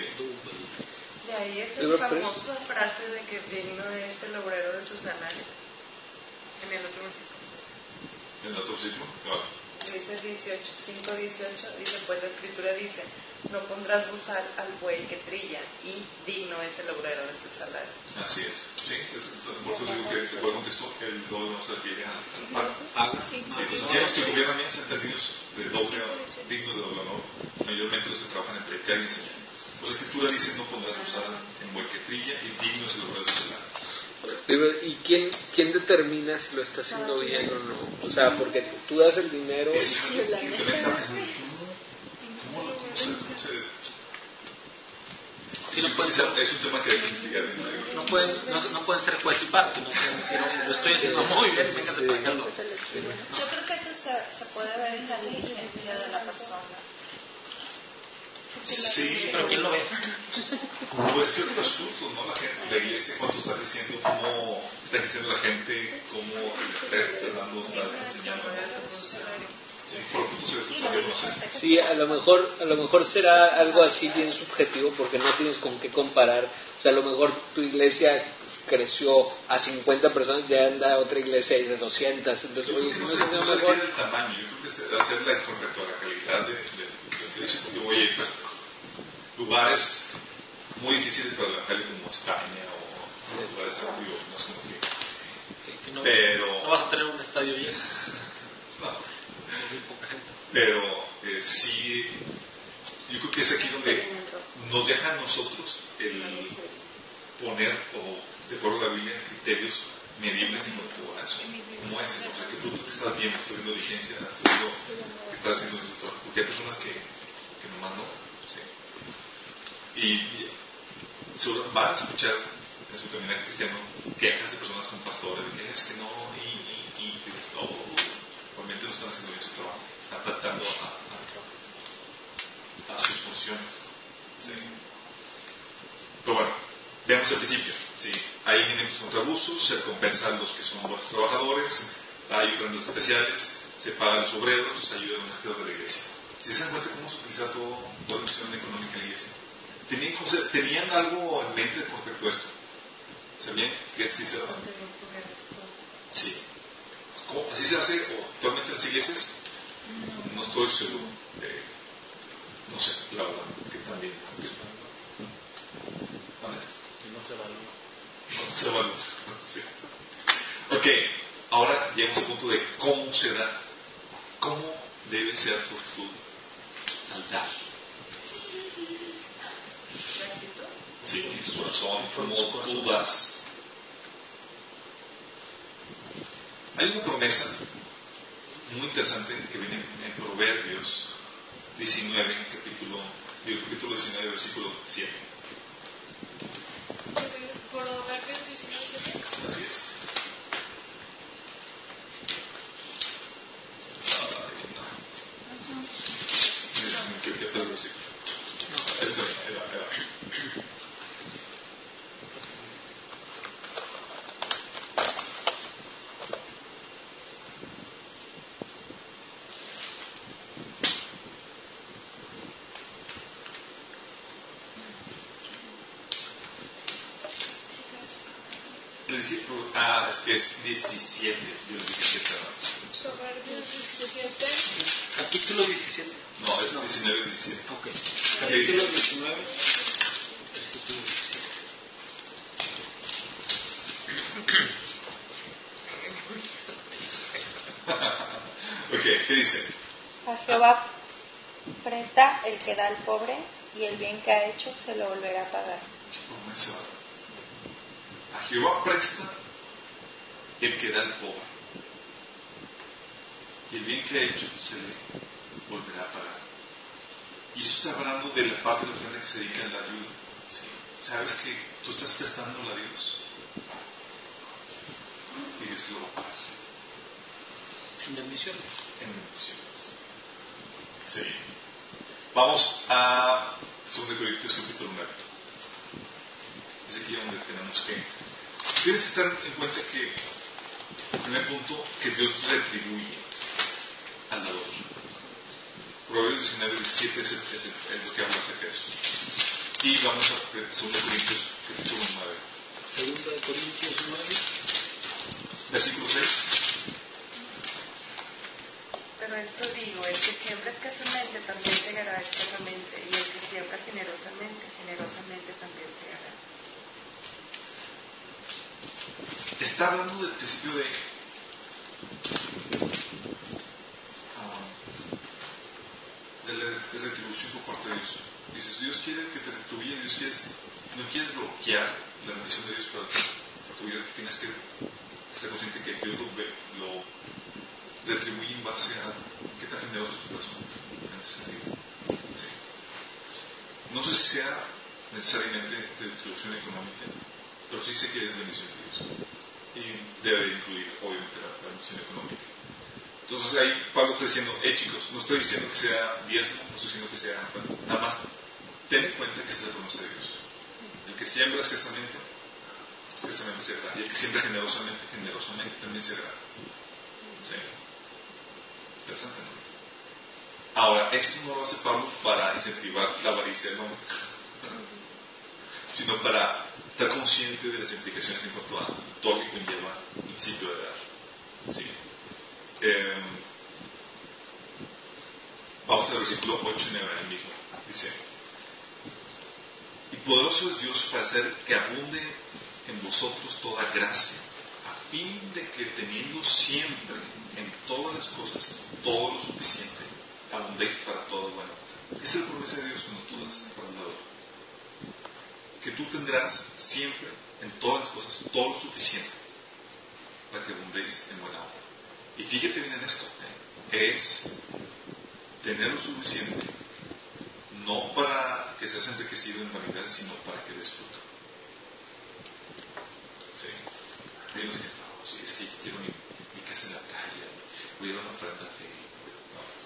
De ahí es Pero, la pero- famosa frase de que digno es el obrero de su salario. En el otro versículo. ¿En el otro versículo? Claro. Dice 18, 5, 18, dice, pues la escritura dice, no pondrás bozal al buey que trilla, y digno es el obrero de su salario. Así es. Sí, es, por eso digo que se puede contexto el doble no se refiere pago. Paga. Sí, los que gobiernan bien sean dignos de doble, dignos de doble honor, mayormente los que trabajan en predicar y enseñar. Pues la escritura dice no pondrás usada en buey que trilla y digno el obrero de ¿Y quién, quién determina si lo está haciendo bien o no? O sea, porque tú das el dinero Es, y... y también está pensando, ¿cómo, cómo, cómo se, se- Sí, no pueden ser, es un tema que hay que investigar. ¿no? no pueden, no, no pueden ser juez y parte, no pueden decir, lo estoy haciendo muy bien, véngase para acá. no. Yo creo que eso se, se puede ver en la diligencia de la persona. Sí, Pero ¿quién lo ve? Pues que los frutos, ¿no? La gente, la iglesia, cuánto está diciendo, cómo está diciendo la gente, cómo está dando, está enseñando. Sí, por a lo mejor, a lo mejor será algo así bien subjetivo porque no tienes con qué comparar. O sea, a lo mejor tu iglesia creció a 50 personas, ya anda otra iglesia ahí de 200. Entonces, Yo creo oye, que no no sé no mejor. el tamaño, yo creo que se debe hacerla con respecto a la calidad de, de, porque oye, pues, lugares muy difíciles para el evangelio como España o lugares así, digo, no es como que... No, Pero- no vas a tener un estadio lleno, no, pero eh, sí, yo creo que es aquí donde nos deja a nosotros el poner, o de acuerdo a la Biblia, criterios medibles en cuanto a eso. ¿Cómo es? O sea, ¿qué fruto que estás viendo? ¿Estás viendo diligencia? ¿Estás viendo que estás haciendo eso? Porque hay personas que, que nomás no. ¿sí? Y van a escuchar en su caminar cristiano quejas de personas con pastores, quejas que no, y, y, y no, están haciendo bien su trabajo, están faltando a, sus funciones. ¿sí? Pero bueno, veamos el principio. ¿sí? Hay dineros contra abusos, se compensa a los que son buenos trabajadores, hay ofrendas especiales, se pagan los obreros, se ayudan a las de la iglesia. Si se dan cuenta cómo se utiliza todo, toda la función económica de la iglesia? ¿Tenían, ¿Tenían algo en mente con respecto a esto? ¿Sabían que así se da? Sí. ¿Así se hace actualmente en las iglesias? No estoy seguro. Eh, no sé, la verdad, que también. No se valora. No se valora. Sí. Ok, ahora llegamos al punto de cómo se da. ¿Cómo debe ser tu actitud al dar? Sí, en tu corazón, cómo tú. Hay una promesa muy interesante que viene en Proverbios 19, capítulo, capítulo 19, versículo 7. 10, 17. Yo les dije 7 17. Capítulo 17. No, es 19 17. Ok. Capítulo 19. Ok, ¿qué dice? A Jehová presta el que da al pobre y el bien que ha hecho se lo volverá a pagar. A Jehová presta el que da al pobre. Y el bien que ha hecho se le volverá a pagar. Y eso está hablando de la parte de la ofrenda que se dedica a la ayuda. ¿sí? ¿Sabes que tú estás prestándole a Dios? Y Dios te lo va a pagar En bendiciones. en bendiciones. Sí. Vamos a 2 Corintios capítulo 9. Es aquí donde tenemos que... Tienes que estar en cuenta que, el primer punto, que Dios retribuye al dador. Proverbios 19, 17 es, el- es el- es lo que habla acerca de eso. Y vamos a 2 Corintios capítulo 9, Segunda de Corintios 9. versículo 6. Pero esto digo, el que siembra escasamente también segará escasamente, y el que siembra generosamente, generosamente también segará. Está hablando del principio de de la de retribución por parte de Dios. Dices, Dios quiere que te retribuya, Dios quiere, no quieres bloquear la bendición de Dios para, para tu vida, tienes que estar consciente que Dios lo, lo retribuye en base a qué tan generoso es tu corazón en ese sentido. No sé si sea necesariamente retribución económica, pero sí sé que es bendición de Dios y debe de incluir obviamente la, la económica. Entonces ahí Pablo está diciendo, eh chicos, no estoy diciendo que sea diezmo, no estoy diciendo que sea, bueno, nada más ten en cuenta que es la promesa de Dios. El que siembra escasamente, escasamente será. Y el que siembra generosamente, generosamente también será. ¿Sí? Interesante, ¿no? Ahora, esto no lo hace Pablo para incentivar la avaricia del hombre, sino para estar consciente de las implicaciones en cuanto a todo lo que conlleva el principio de dar. ¿Sí? Eh, vamos al versículo 8 y 9 el mismo. Dice, y poderoso es Dios para hacer que abunde en vosotros toda gracia, a fin de que teniendo siempre en todas las cosas todo lo suficiente, abundéis para todo bueno. Es la promesa de Dios cuando tú das para un. Que tú tendrás siempre en todas las cosas todo lo suficiente para que abundéis en buena obra. Y fíjate bien en esto, ¿eh? es tener lo suficiente, no para que seas enriquecido en vanidad, sino para que des fruto. Sí. Hay unos que están, "Oh, sí, es que quiero mi, mi casa en la calle, voy a dar una ofrenda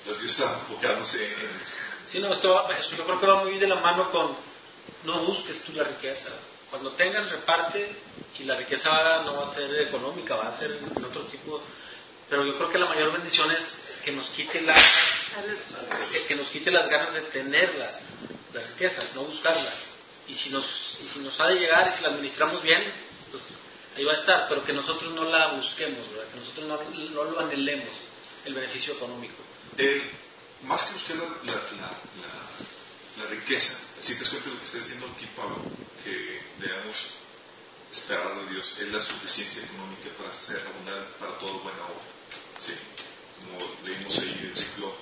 no, Dios está enfocándose en Sí, no, esto, va- yo creo que va muy de la mano con no busques tú la riqueza, Cuando tengas, reparte y la riqueza no va a ser económica, va a ser otro tipo. Pero yo creo que la mayor bendición es que nos quite la, que, nos quite las ganas de tenerla, la riqueza, no buscarla. Y si nos, y si nos ha de llegar y si la administramos bien, pues ahí va a estar, pero que nosotros no la busquemos, que nosotros no, no lo anhelemos, el beneficio económico. Eh, más que buscar la, la, la, riqueza, si te das cuenta de lo que está diciendo aquí Pablo, que debemos esperar a Dios, es la suficiencia económica para ser abundante para todo buena obra. ¿sí? Como leímos ahí en el ciclo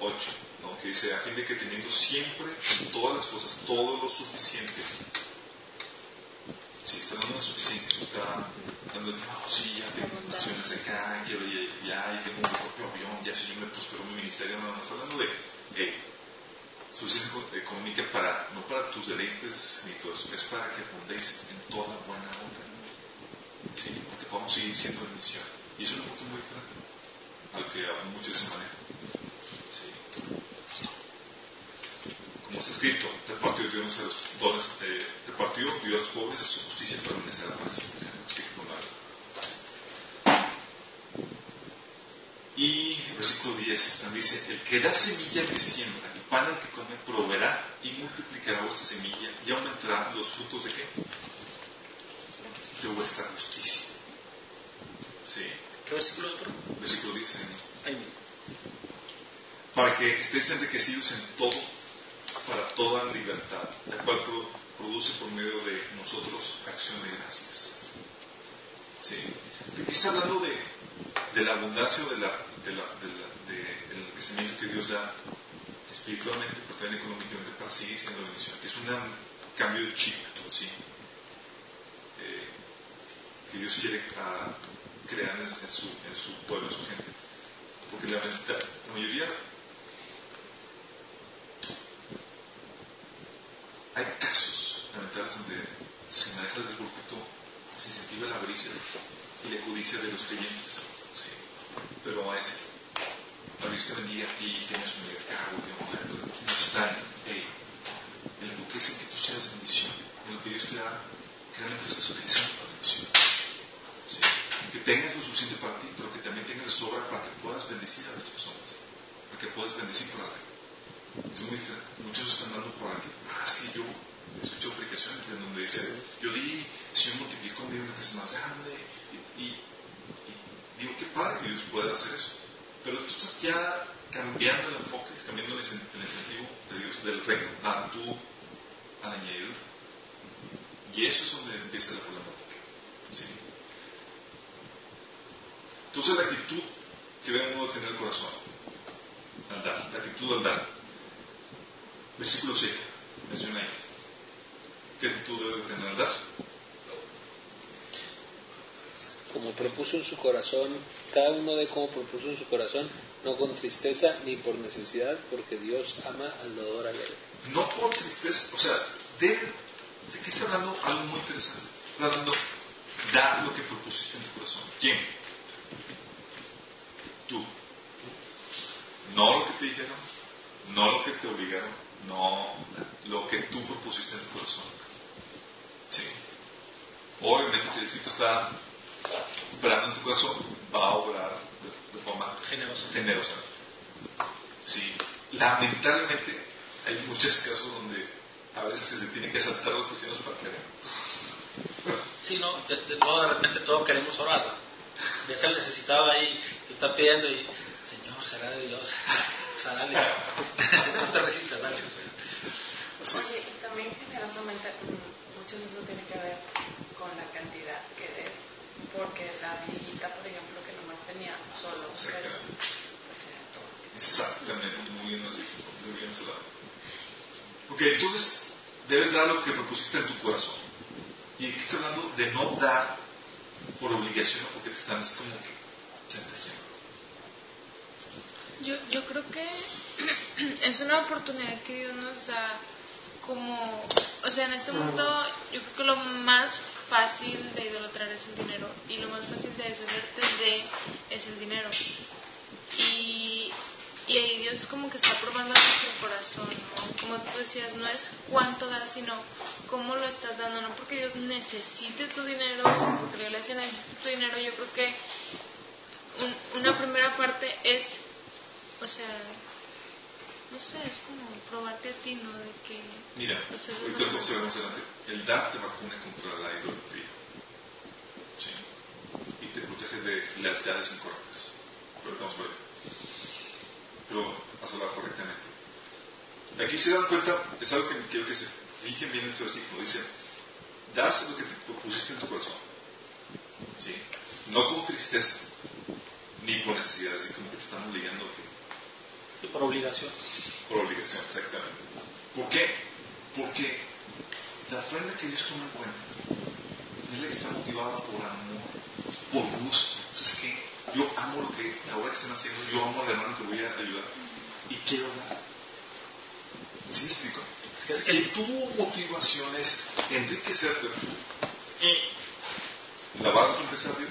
8, ¿no? que dice, a fin de que teniendo siempre en todas las cosas todo lo suficiente, Sí, está dando una suficiencia, no está dando, no, sí, ya tengo acciones acá, quiero ya, ya, tengo mi propio avión, ya sí, me prosperó mi ministerio, no, no, está hablando de, hey, suficiencia económica para, no para tus deleites ni es para que abundéis en toda buena obra. Sí, porque podamos seguir siendo bendición. Y eso es un punto muy diferente a lo que muchos se maneja. como está escrito, repartió Dios a los dones, eh, Dios a los pobres su justicia para permanecer a la paz. Y el versículo 10 dice, el que da semilla que siembra pan al que come, proveerá y multiplicará vuestra semilla y aumentará los frutos de qué? De vuestra justicia. ¿Sí? ¿Qué versículo es, Versículo 10. Para que estéis enriquecidos en todo para toda libertad, la cual produce por medio de nosotros acción de gracias. ¿Sí? ¿De qué está hablando de, de la abundancia o de la, de la, de del enriquecimiento que Dios da espiritualmente, pero también económicamente para seguir siendo bendición? Es un cambio de chip, ¿sí? Eh, que Dios quiere ah, crear en, su, en su pueblo, en su gente. Porque la, la mayoría hay casos lamentables donde se maneja desde el púlpito, se incentiva la avaricia y la codicia de los creyentes. ¿sí? Pero es, para Dios te bendiga a ti, tienes un cargo, tienes un momento, no está en, hey, el enfoque es en que tú seas bendición, en lo que Dios te da, realmente estás utilizando para bendición. Que tengas lo suficiente para ti, pero que también tengas de sobra para que puedas bendecir a las personas, para que puedas bendecir para la es muy diferente. Muchos están dando por aquí. Ah, es que yo escucho predicaciones en donde dice, yo di, Señor multiplicó, me dio una casa más grande. Y, y, digo, qué padre que Dios pueda hacer eso. Pero tú estás ya cambiando el enfoque, cambiando el, incentivo de Dios, del reino, a tú, al añadido. Y eso es donde empieza la problemática. ¿sí? Entonces la actitud que debemos tener el corazón al dar, la actitud al dar. Versículo 7, menciona ahí. ¿Qué actitud debe tener dar? Como propuso en su corazón, cada uno de como propuso en su corazón, no con tristeza ni por necesidad, porque Dios ama al dador alegre. No por tristeza, o sea, de, ¿de qué está hablando? Algo muy interesante. Está hablando, dar lo que propusiste en tu corazón. ¿Quién? Tú. No lo que te dijeron, no lo que te obligaron, no lo que tú propusiste en tu corazón. Sí. Obviamente, si el Espíritu está operando en tu corazón, va a obrar de, forma generosa. Sí. Lamentablemente, hay muchos casos donde a veces se tiene que saltar los cristianos para querer. Sí, no, de, de, de repente todos queremos orar. Ves al necesitado ahí, te está pidiendo y, Señor, será de Dios. O sea, dale. no te resistas, dale. Oye, y también generosamente, muchas veces no tiene que ver con la cantidad que des, porque la viejita, por ejemplo, que nomás tenía solo un peso, pues Exactamente, muy bien, muy bien salado. Ok, entonces debes dar lo que propusiste en tu corazón. Y aquí está hablando de no dar por obligación o porque te están como que chantajeando. Yo, yo creo que es una oportunidad que Dios nos da como, o sea, en este mundo yo creo que lo más fácil de idolatrar es el dinero y lo más fácil de deshacerte de es el dinero. Y y ahí Dios como que está probando nuestro corazón. Como tú decías, no es cuánto das, sino cómo lo estás dando, no porque Dios necesite tu dinero, porque la iglesia necesita tu dinero, yo creo que una primera parte es, o sea, no sé, es como probarte a ti, ¿no? De que... Mira, ahorita lo más adelante, el dar te vacuna contra la idolatría, ¿sí? Y te protege de lealtades incorrectas, pero estamos por ahí pero has hablado correctamente. Aquí se dan cuenta, es algo que quiero que se fijen bien en ese versículo. Dice, das lo que te pusiste en tu corazón. ¿Sí? No con tristeza, ni por necesidad, así como que te están obligando a que... Y por obligación. Por obligación, exactamente. ¿Por qué? Porque la ofrenda que Dios toma en cuenta es la que está motivada por amor, por gusto. ¿Sabes qué? yo amo lo que ahora que están haciendo, yo amo al hermano que voy a ayudar y quiero dar. ¿Sí me explico? Si tu motivación es enriquecerte y la vas a empezar Dios.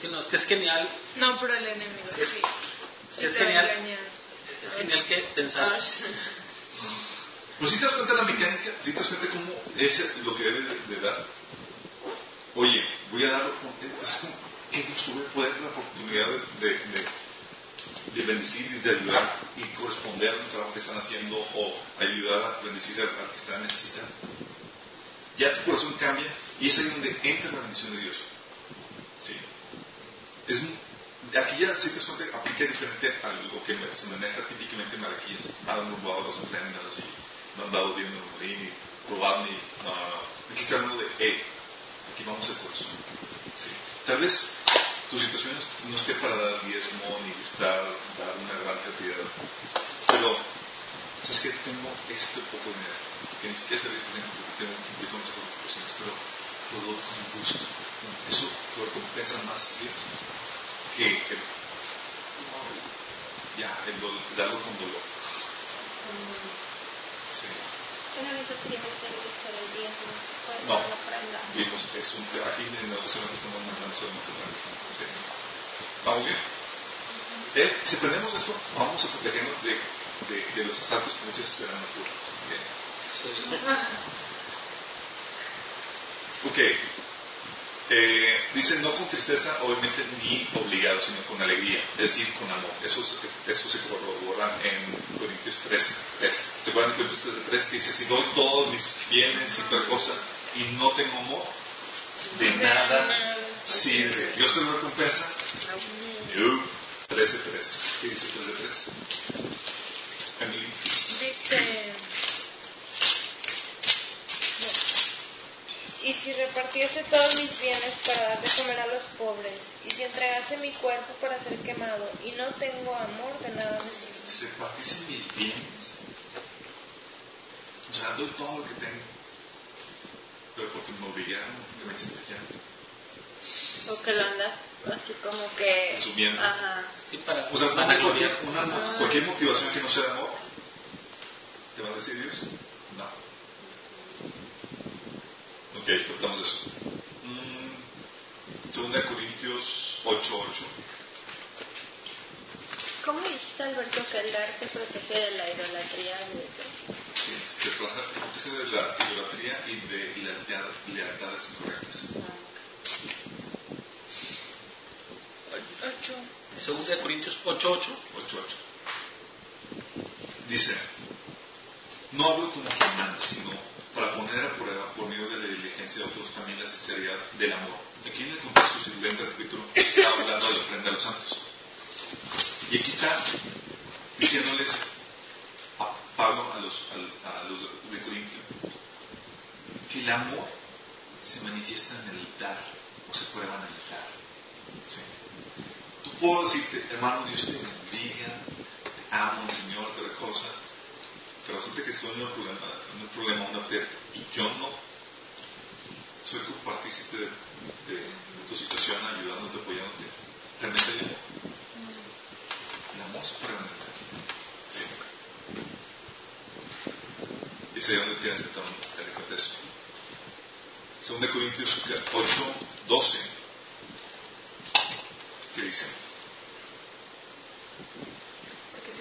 Sí, no, es que es genial. No, pero el enemigo, sí. Es, genial. Es genial que pensar. Pues si te das cuenta de la mecánica, si te das cuenta cómo es lo que debe de, dar. Oye, voy a darlo con, es como, qué gusto voy a poder tener la oportunidad de, de, bendecir y de ayudar y corresponder al trabajo que están haciendo o ayudar a bendecir al, que está necesitando. Ya tu corazón cambia y es ahí donde entra la bendición de Dios. ¿Sí? Es, aquí ya, si te das cuenta, diferente a lo que se maneja típicamente en Malaquías. Han robado las ofrendas y no han dado bien en el y Aquí está hablando de, hey, aquí vamos al corazón. ¿Sí? Tal vez tu situación no esté para dar diezmo ni estar, dar una gran cantidad, pero sabes que tengo este poco de dinero, que ni siquiera está disponible porque tengo que cumplir con otras ocupaciones, pero lo doy con gusto. Eso lo recompensa más Dios que el, ya, el darlo con dolor. Sí. Pero eso sería ser el diezmo, puede no, ser la ofrenda. Vimos, es un, aquí en el Océano que estamos mandando son materiales. Sí. ¿Vamos bien? Eh, si aprendemos esto, vamos a protegernos de, de, de los asaltos que muchas veces serán más duros. Bien. Sí. Ok. Eh, dice no con tristeza, obviamente, ni obligado, sino con alegría, es decir, con amor. Eso, eso se corrobora en Corintios 3, 3. ¿Se acuerdan de Corintios 3, que dice, si doy todos mis bienes y tal cosa y no tengo amor, de nada sirve. ¿Dios te lo recompensa? No. 13, 3. ¿Qué dice 13, 3? Dice... y si repartiese todos mis bienes para dar de comer a los pobres, y si entregase mi cuerpo para ser quemado, y no tengo amor, de nada me sirve. Si repartiese mis bienes, o sea, doy todo lo que tengo, pero porque me obligaron, porque me chantajearon. O que lo andas así como que... Asumiendo. Ajá. Sí, para, o sea, cualquier, una, cualquier motivación que no sea amor, ¿te va a decir Dios? No. Ok, cortamos eso. Mm, segunda Corintios 8.8. ¿Cómo dijiste, Alberto, que el dar te protege de la idolatría? Sí, te protege de la idolatría y de lealtades incorrectas. Ah, Segunda Corintios 8.8. 8.8. Dice, no hablo como quien sino para poner a prueba por medio de otros también la sinceridad del amor. Aquí en el contexto sirviente del capítulo está hablando de la ofrenda a los santos. Y aquí está diciéndoles a Pablo, a los, de Corintio, que el amor se manifiesta en el dar o se prueba en el dar. Tú puedo decirte, hermano, Dios te bendiga, te amo, Señor, te cosa, pero resulta que estoy un problema, un problema, una pérdida, y yo no soy partícipe de, de, tu situación, ayudándote, apoyándote. Realmente el amor. Permanente. Sí. Y sé dónde tienes que tener cuenta eso. Corintios 8, 12. ¿Qué dice?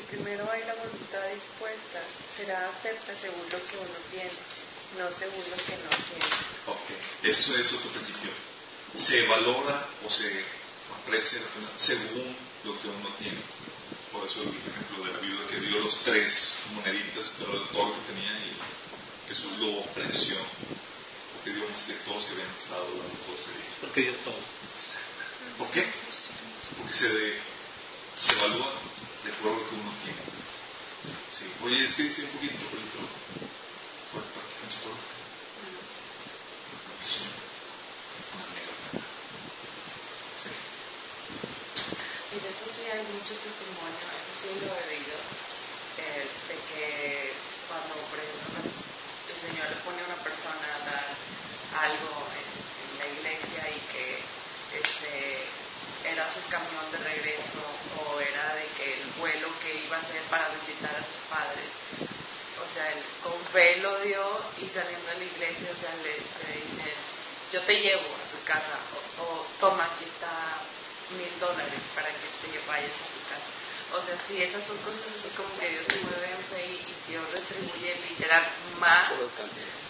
primero hay la voluntad dispuesta, será acepta según lo que uno tiene, no según lo que no tiene. Ok, eso es otro principio. Se valora o se aprecia según lo que uno tiene. Por eso el ejemplo de la viuda que dio los tres moneditas, pero todo lo que tenía y Jesús lo apreció. Porque dio más que todos que habían estado dando todo ese día. Porque dio todo. ¿Por qué? Porque se, de, se evalúa de acuerdo a lo que uno tiene. Sí. Oye, es que dice un poquito, por Sí. Y de eso sí hay mucho testimonio, eso sí lo he leído, eh, de que cuando, por ejemplo, el Señor le pone a una persona a dar algo en, en la iglesia y que este era su camión de regreso o era de que el vuelo que iba a hacer para visitar a sus padres. O sea, él con fe lo dio y saliendo de la iglesia, o sea, le, le dicen, yo te llevo a tu casa o, o toma, aquí está mil dólares para que te vayas a tu casa. O sea, sí, esas son cosas así como que Dios te mueve en fe y, y Dios retribuye literal más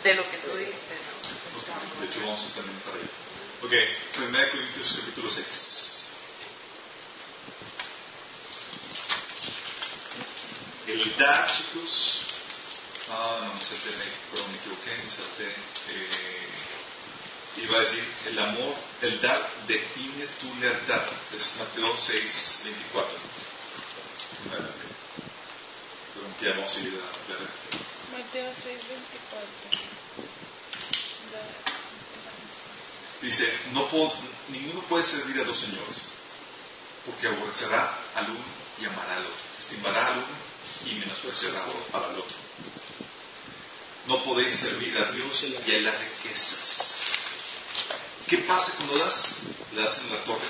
de lo que tú diste, ¿no? O sea, De hecho, vamos a también para allá. Ok, 1 Corintios capítulo 6. El dar, chicos. Ah, no, me salté, me, perdón, me equivoqué, me salté. Eh, iba a decir, el amor, el dar define tu lealtad. Es Mateo 6, 24. Vale. Pero que ya vamos a ir a ver. Mateo 6, 24. Dice, no puedo- ninguno puede servir a dos señores, porque aborrecerá al uno y amará al otro, estimará al uno y menospreciará al otro. No podéis servir a Dios y a las riquezas. ¿Qué pasa cuando das? Le das en la torre.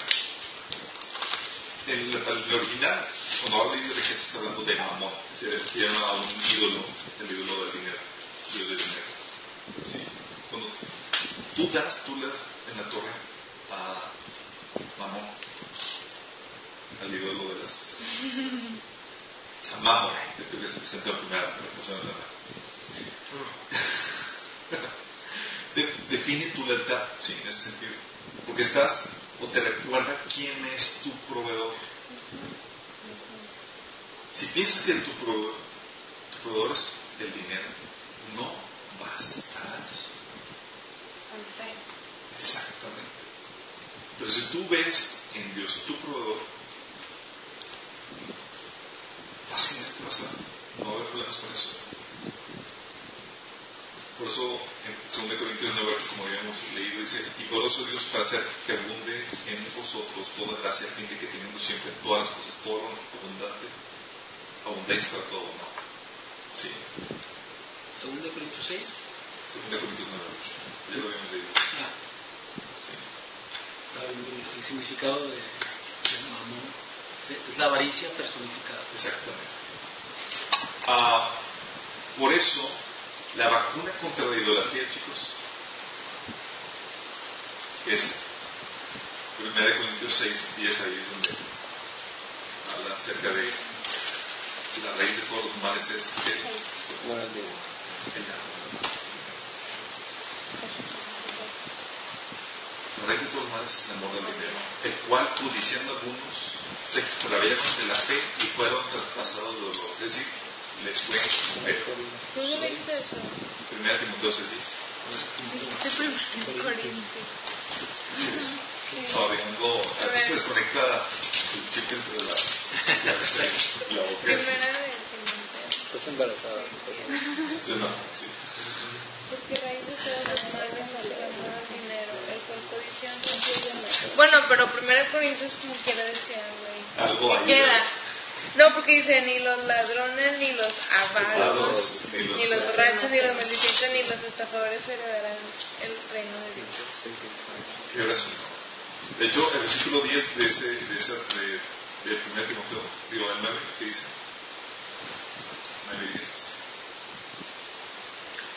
En el original, cuando habla de riqueza, está hablando de mamón, se refiere a un ídolo, el ídolo del dinero, Dios del dinero. ¿Sí? Cuando tú das, tú das en la torre a Mamón, al ídolo de las. A Mamón, yo creo que se presentó en primera persona de define tu lealtad, sí, en ese sentido. Porque estás, o te recuerda quién es tu proveedor. Si piensas que tu proveedor, tu proveedor es el dinero, no vas a dar. Exactamente. Pero si tú ves en Dios tu proveedor, fácilmente vas a problemas con eso. Por eso en 2 Corintios 9, como habíamos leído, dice, y poderoso Dios para hacer que abunde en vosotros toda gracia, a fin de que teniendo siempre todas las cosas, todo lo abundante, abundéis para todo, ¿no? Sí. Segundo de Corintios 6. 2 Corintios 9, 8. Ya lo habíamos leído. Ah, Sí. el, el significado de, de mamón. Es la avaricia personificada. Exactamente. Ah, por eso, la vacuna contra la idolatría, chicos, es 1 Corintios 6, 10, ahí es donde habla acerca de la raíz de todos los males es el, Amor al dinero. el amor. La raíz de todos los males es el amor del dinero, el cual, codiciando algunos, se extraviaron de la fe y fueron traspasados de dolor. Es decir, les fue feo. ¿Tú no leíste eso? Primera Timoteo 6, 10. Dijiste primero Corintios. Sorry, ando, a veces se desconecta el chip entre la, la, la boca. Primera de Timoteo. Estás embarazada. Sí, no, sí. Porque raíz de todos los males es el amor al dinero, el. Bueno, pero primero Corintios como quiera decía, güey. Algo ¿Qué ahí. queda? No, porque dice ni los ladrones, ni los avaros, ni los- ni los borrachos, ni los maldicientes, ni los estafadores heredarán el reino de Dios. Qué oración. De hecho, el versículo 10 de ese, de ese, de, de 1 Timoteo, digo, el 9, ¿qué dice? 9 y 10.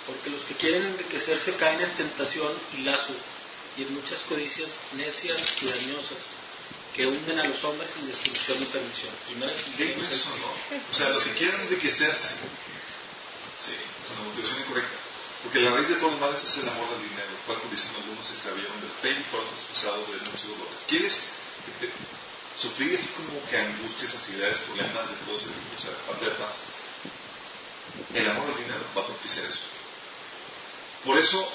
Porque los que quieren enriquecerse caen en tentación y lazo y en muchas codicias necias y dañosas que hunden a los hombres en destrucción y perdición. Primero, Digo eso, ¿no? O sea, los que quieren enriquecerse, sí, con la motivación incorrecta. Porque la raíz de todos los males es el amor al dinero, el cual, dicen algunos, se extraviaron del fe y fueron traspasados de muchos dolores. ¿Quieres que te sufrir así como que angustias, ansiedades, problemas de todo ese tipo, o sea, falta de paz? El amor al dinero va a propiciar eso. Por eso,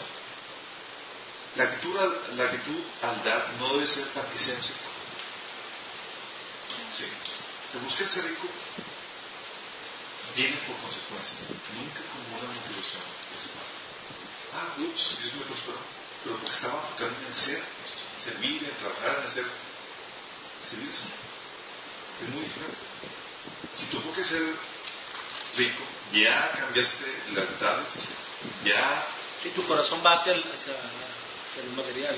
la actitud, al, la actitud al dar no debe ser seas rico. Sí. Que busques ser rico viene por consecuencia, nunca como una motivación principal. Ah, ups, Dios me prosperó, pero porque estaba enfocado en esto, en servir, en trabajar, en hacer, servir. Es muy diferente. Si tu enfoque es ser rico, ya cambiaste lealtades, ya... Y tu corazón va hacia el, hacia, hacia el material.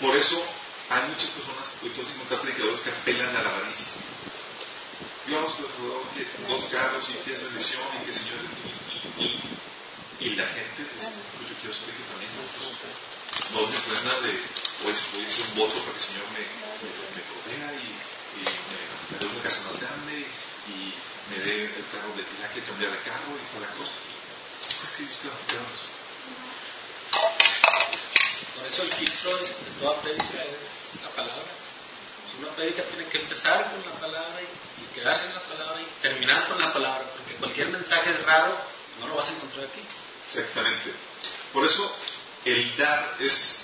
Por eso hay muchas personas, hoy todos encontrar predicadores que apelan a la avaricia. Dios que dos carros y tienes bendición y que el Señor y, y, y, la gente pues, pues yo quiero saber que también pues, no me ofrenda de pues voy a hacer un voto para que el Señor me, me, me provea y, y me, dé una casa más grande y me dé el carro de ya que cambiar de carro y toda la cosa. Es que Dios te va a eso. Por eso el filtro de toda prédica es la palabra. Una prédica tiene que empezar con la palabra y, quedarse en la palabra y terminar con la palabra, porque cualquier mensaje es raro, no lo vas a encontrar aquí. Exactamente. Por eso el dar es,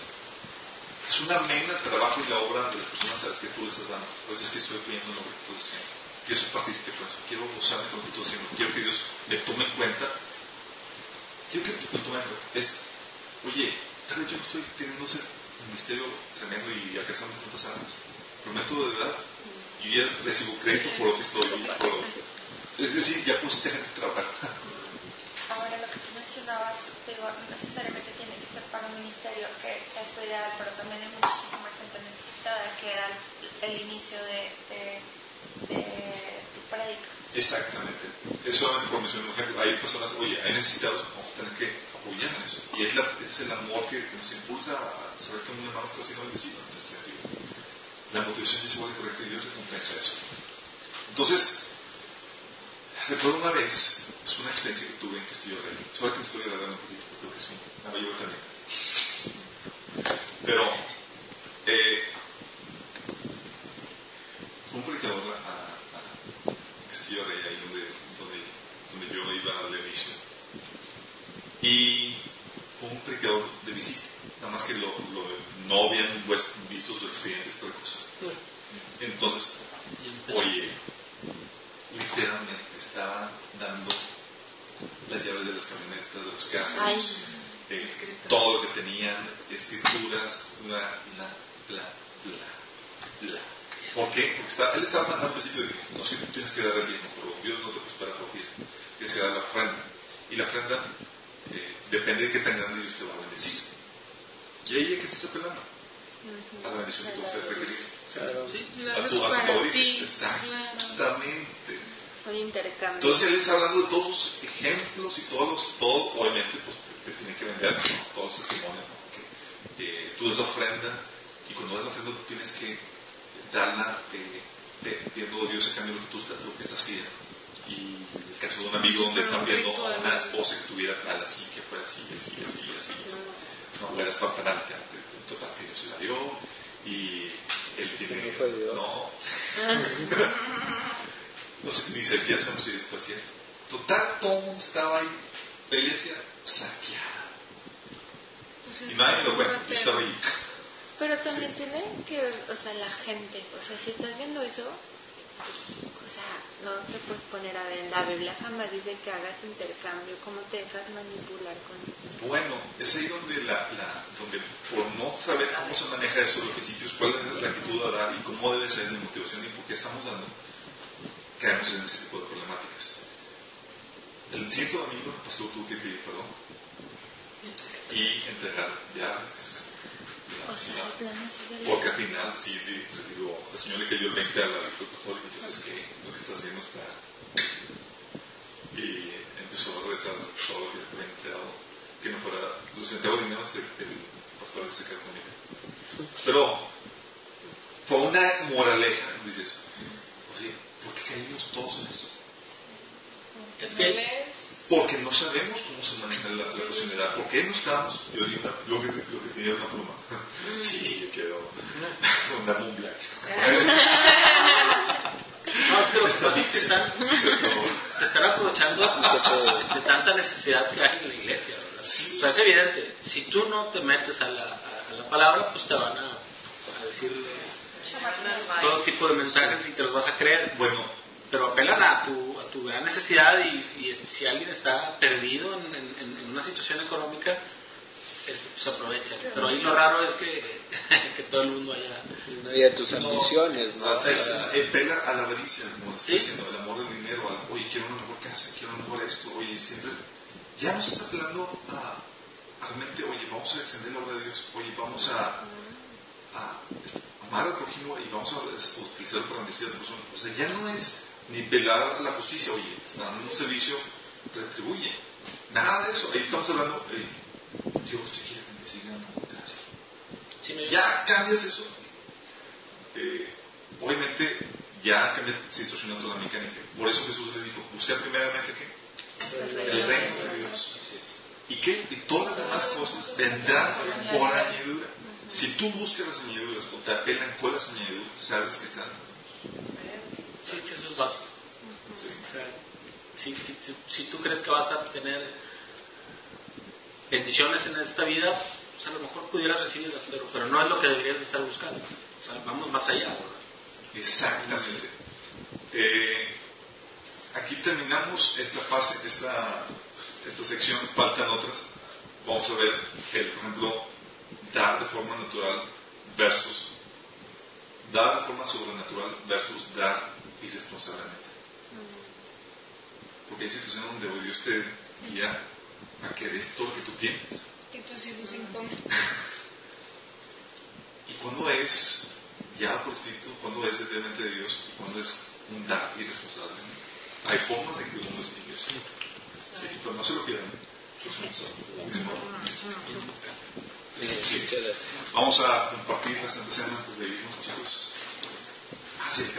es una mena el trabajo y la obra de las personas a las que tú le estás dando. Pues es que estoy creyendo en lo que tú estás haciendo. Quiero ser con eso. Quiero gozarme con lo que estoy haciendo. Quiero que Dios me tome en cuenta. Quiero que me tome en cuenta. Es, oye, tal vez yo estoy teniendo ese ministerio tremendo y alcanzando tantas almas. Pero método de edad, yo ya recibo crédito por otra historia. Por, es decir, ya puse gente a trabajar. Ahora, lo que tú mencionabas, digo, no necesariamente tiene que ser para un ministerio que es lo ideal, pero también hay muchísima gente necesitada, que era el, el inicio de, de, de tu prédica. Exactamente. Eso por mencionar un ejemplo. Hay personas, oye, hay necesitados, vamos a tener que apoyar en eso. Y es, la, es el amor que, que, nos impulsa a saber que un hermano está siendo bendecido en ese sentido. La motivación es igual de correcta y Dios recompensa eso. Entonces, recuerdo una vez, es una experiencia que tuve en Castillo Rey. Solo que me estoy alargando un poquito, creo que es una mayor también. Pero, eh, fue un predicador a, a Castillo Rey, ahí donde, donde, donde yo iba al inicio. Y un predicador de visita, nada más que lo, lo, no habían visto sus expedientes, otra cosa. Entonces, oye, literalmente estaba dando las llaves de las camionetas, de los carros, eh, todo lo que tenían, escrituras, bla, bla, bla, bla, bla. ¿Por qué? Porque está, él estaba mandando al principio de no sé, tú tienes que dar el mismo, pero Dios no te prospera por mismo, tienes que dar la ofrenda. Y la ofrenda eh, depende de qué tan grande Dios te va a bendecir. Y ahí es que estás apelando a la bendición que tú vas a requerir. Claro. Sí, a tu, a tu dice. Exactamente. Un intercambio. Entonces él está hablando de todos sus ejemplos y todos los, todo, obviamente, pues te, te tiene que vender ¿no? todos los testimonios. ¿no? Que, eh, tú das la ofrenda y cuando das la ofrenda tú tienes que darla eh, pidiendo a Dios a cambio de lo que tú estás, lo que estás pidiendo. Y el caso de un amigo donde están viendo a una esposa que tuviera tal así, que fuera así, así, así, así. así. No, era espampanante, total, que Dios se la dio y él tiene. No. No. sé, ni siquiera sabemos si cierto. Total, todo el mundo estaba ahí, la iglesia saqueada. Pues Y nadie lo cuenta, yo estaba ahí. Pero también Sí. tiene que ver, o sea, la gente. O sea, si estás viendo eso, pues, no te puedes poner a ver. La Biblia jamás dice que hagas intercambio. ¿Cómo te dejas manipular con Bueno, es ahí donde, la, la, donde por no saber cómo se maneja eso, los principios, cuál es la actitud a dar y cómo debe ser la motivación y por qué estamos dando, caemos en ese tipo de problemáticas. El siguiente domingo el pastor tuvo que pedir perdón y entregar llaves. O sea, de plano de Porque al final, sí, di- digo, el Señor le cayó el 20 al al pastor y dijo, es que lo que está haciendo está... Y empezó a regresar todo lo que le había entregado, que no fuera... Los entregó dinero, se- el pastor se quedó conmigo. Pero fue una moraleja, dices, oye, ¿por qué caímos todos en eso? Es que Porque no sabemos cómo se maneja la, la cocinera. ¿Por qué no estamos? Yo digo una, lo, que, lo que tenía una pluma. sí, yo quiero una Moon Black. No, es que los Está padres se dicho. están, se están aprovechando de tanta necesidad que hay en la iglesia, ¿verdad? Sí. O sea, es evidente, si tú no te metes a la, a, a la palabra, pues te van a, a decir todo tipo de mensajes y te los vas a creer. Bueno, Pero apelan a tu, tu gran necesidad y, y si alguien está perdido en, en- en una situación económica, este, pues aprovecha. Pero ahí lo raro es que, que todo el mundo haya... Y a tus ambiciones, ¿no? no, es, eh, pega a la avaricia, como Sí. diciendo, el amor del dinero, al, oye, quiero una mejor casa, quiero una mejor esto, oye, siempre, ya no estás apelando a, a realmente, oye, vamos a extender la obra de Dios, oye, vamos a, a amar al prójimo y vamos a utilizarlo para bendecir a otra persona. O sea, ya no es ni pelar la justicia, oye, están dando un servicio, retribuye. Nada de eso, ahí estamos hablando, Dios te quiere bendecir, no, gracias. Sí, me- Ya cambias eso. Eh, obviamente, ya cambia situacionando toda la mecánica. Por eso Jesús les dijo: busca primeramente qué? El reino de Dios. ¿Y qué? Y todas las demás cosas vendrán por añadidura. Si tú buscas las añadiduras o te apelan con las añadiduras, sabes que están. Sí, que eso es básico. Si, si- si- tú crees que vas a tener bendiciones en esta vida, pues a lo mejor pudieras recibirlas, pero, pero no es lo que deberías de estar buscando. O sea, vamos más allá. Exactamente. Eh, aquí terminamos esta fase, esta, esta sección, faltan otras. Vamos a ver, el, por ejemplo, dar de forma natural versus dar de forma sobrenatural versus dar irresponsablemente. Porque hay situaciones donde oh, Dios te guía a que des todo lo que tú tienes. Que tus hijos comer. ¿Y cuándo es ya por espíritu? ¿Cuándo es realmente de Dios? ¿Y cuándo es un dar irresponsable? Hay formas de que uno distingue eso. Sí, pero no se lo pierdan. Pues vamos a- Bien, Sí. Vamos a compartir la Santa Cena antes de irnos, chicos. Ah, sí, el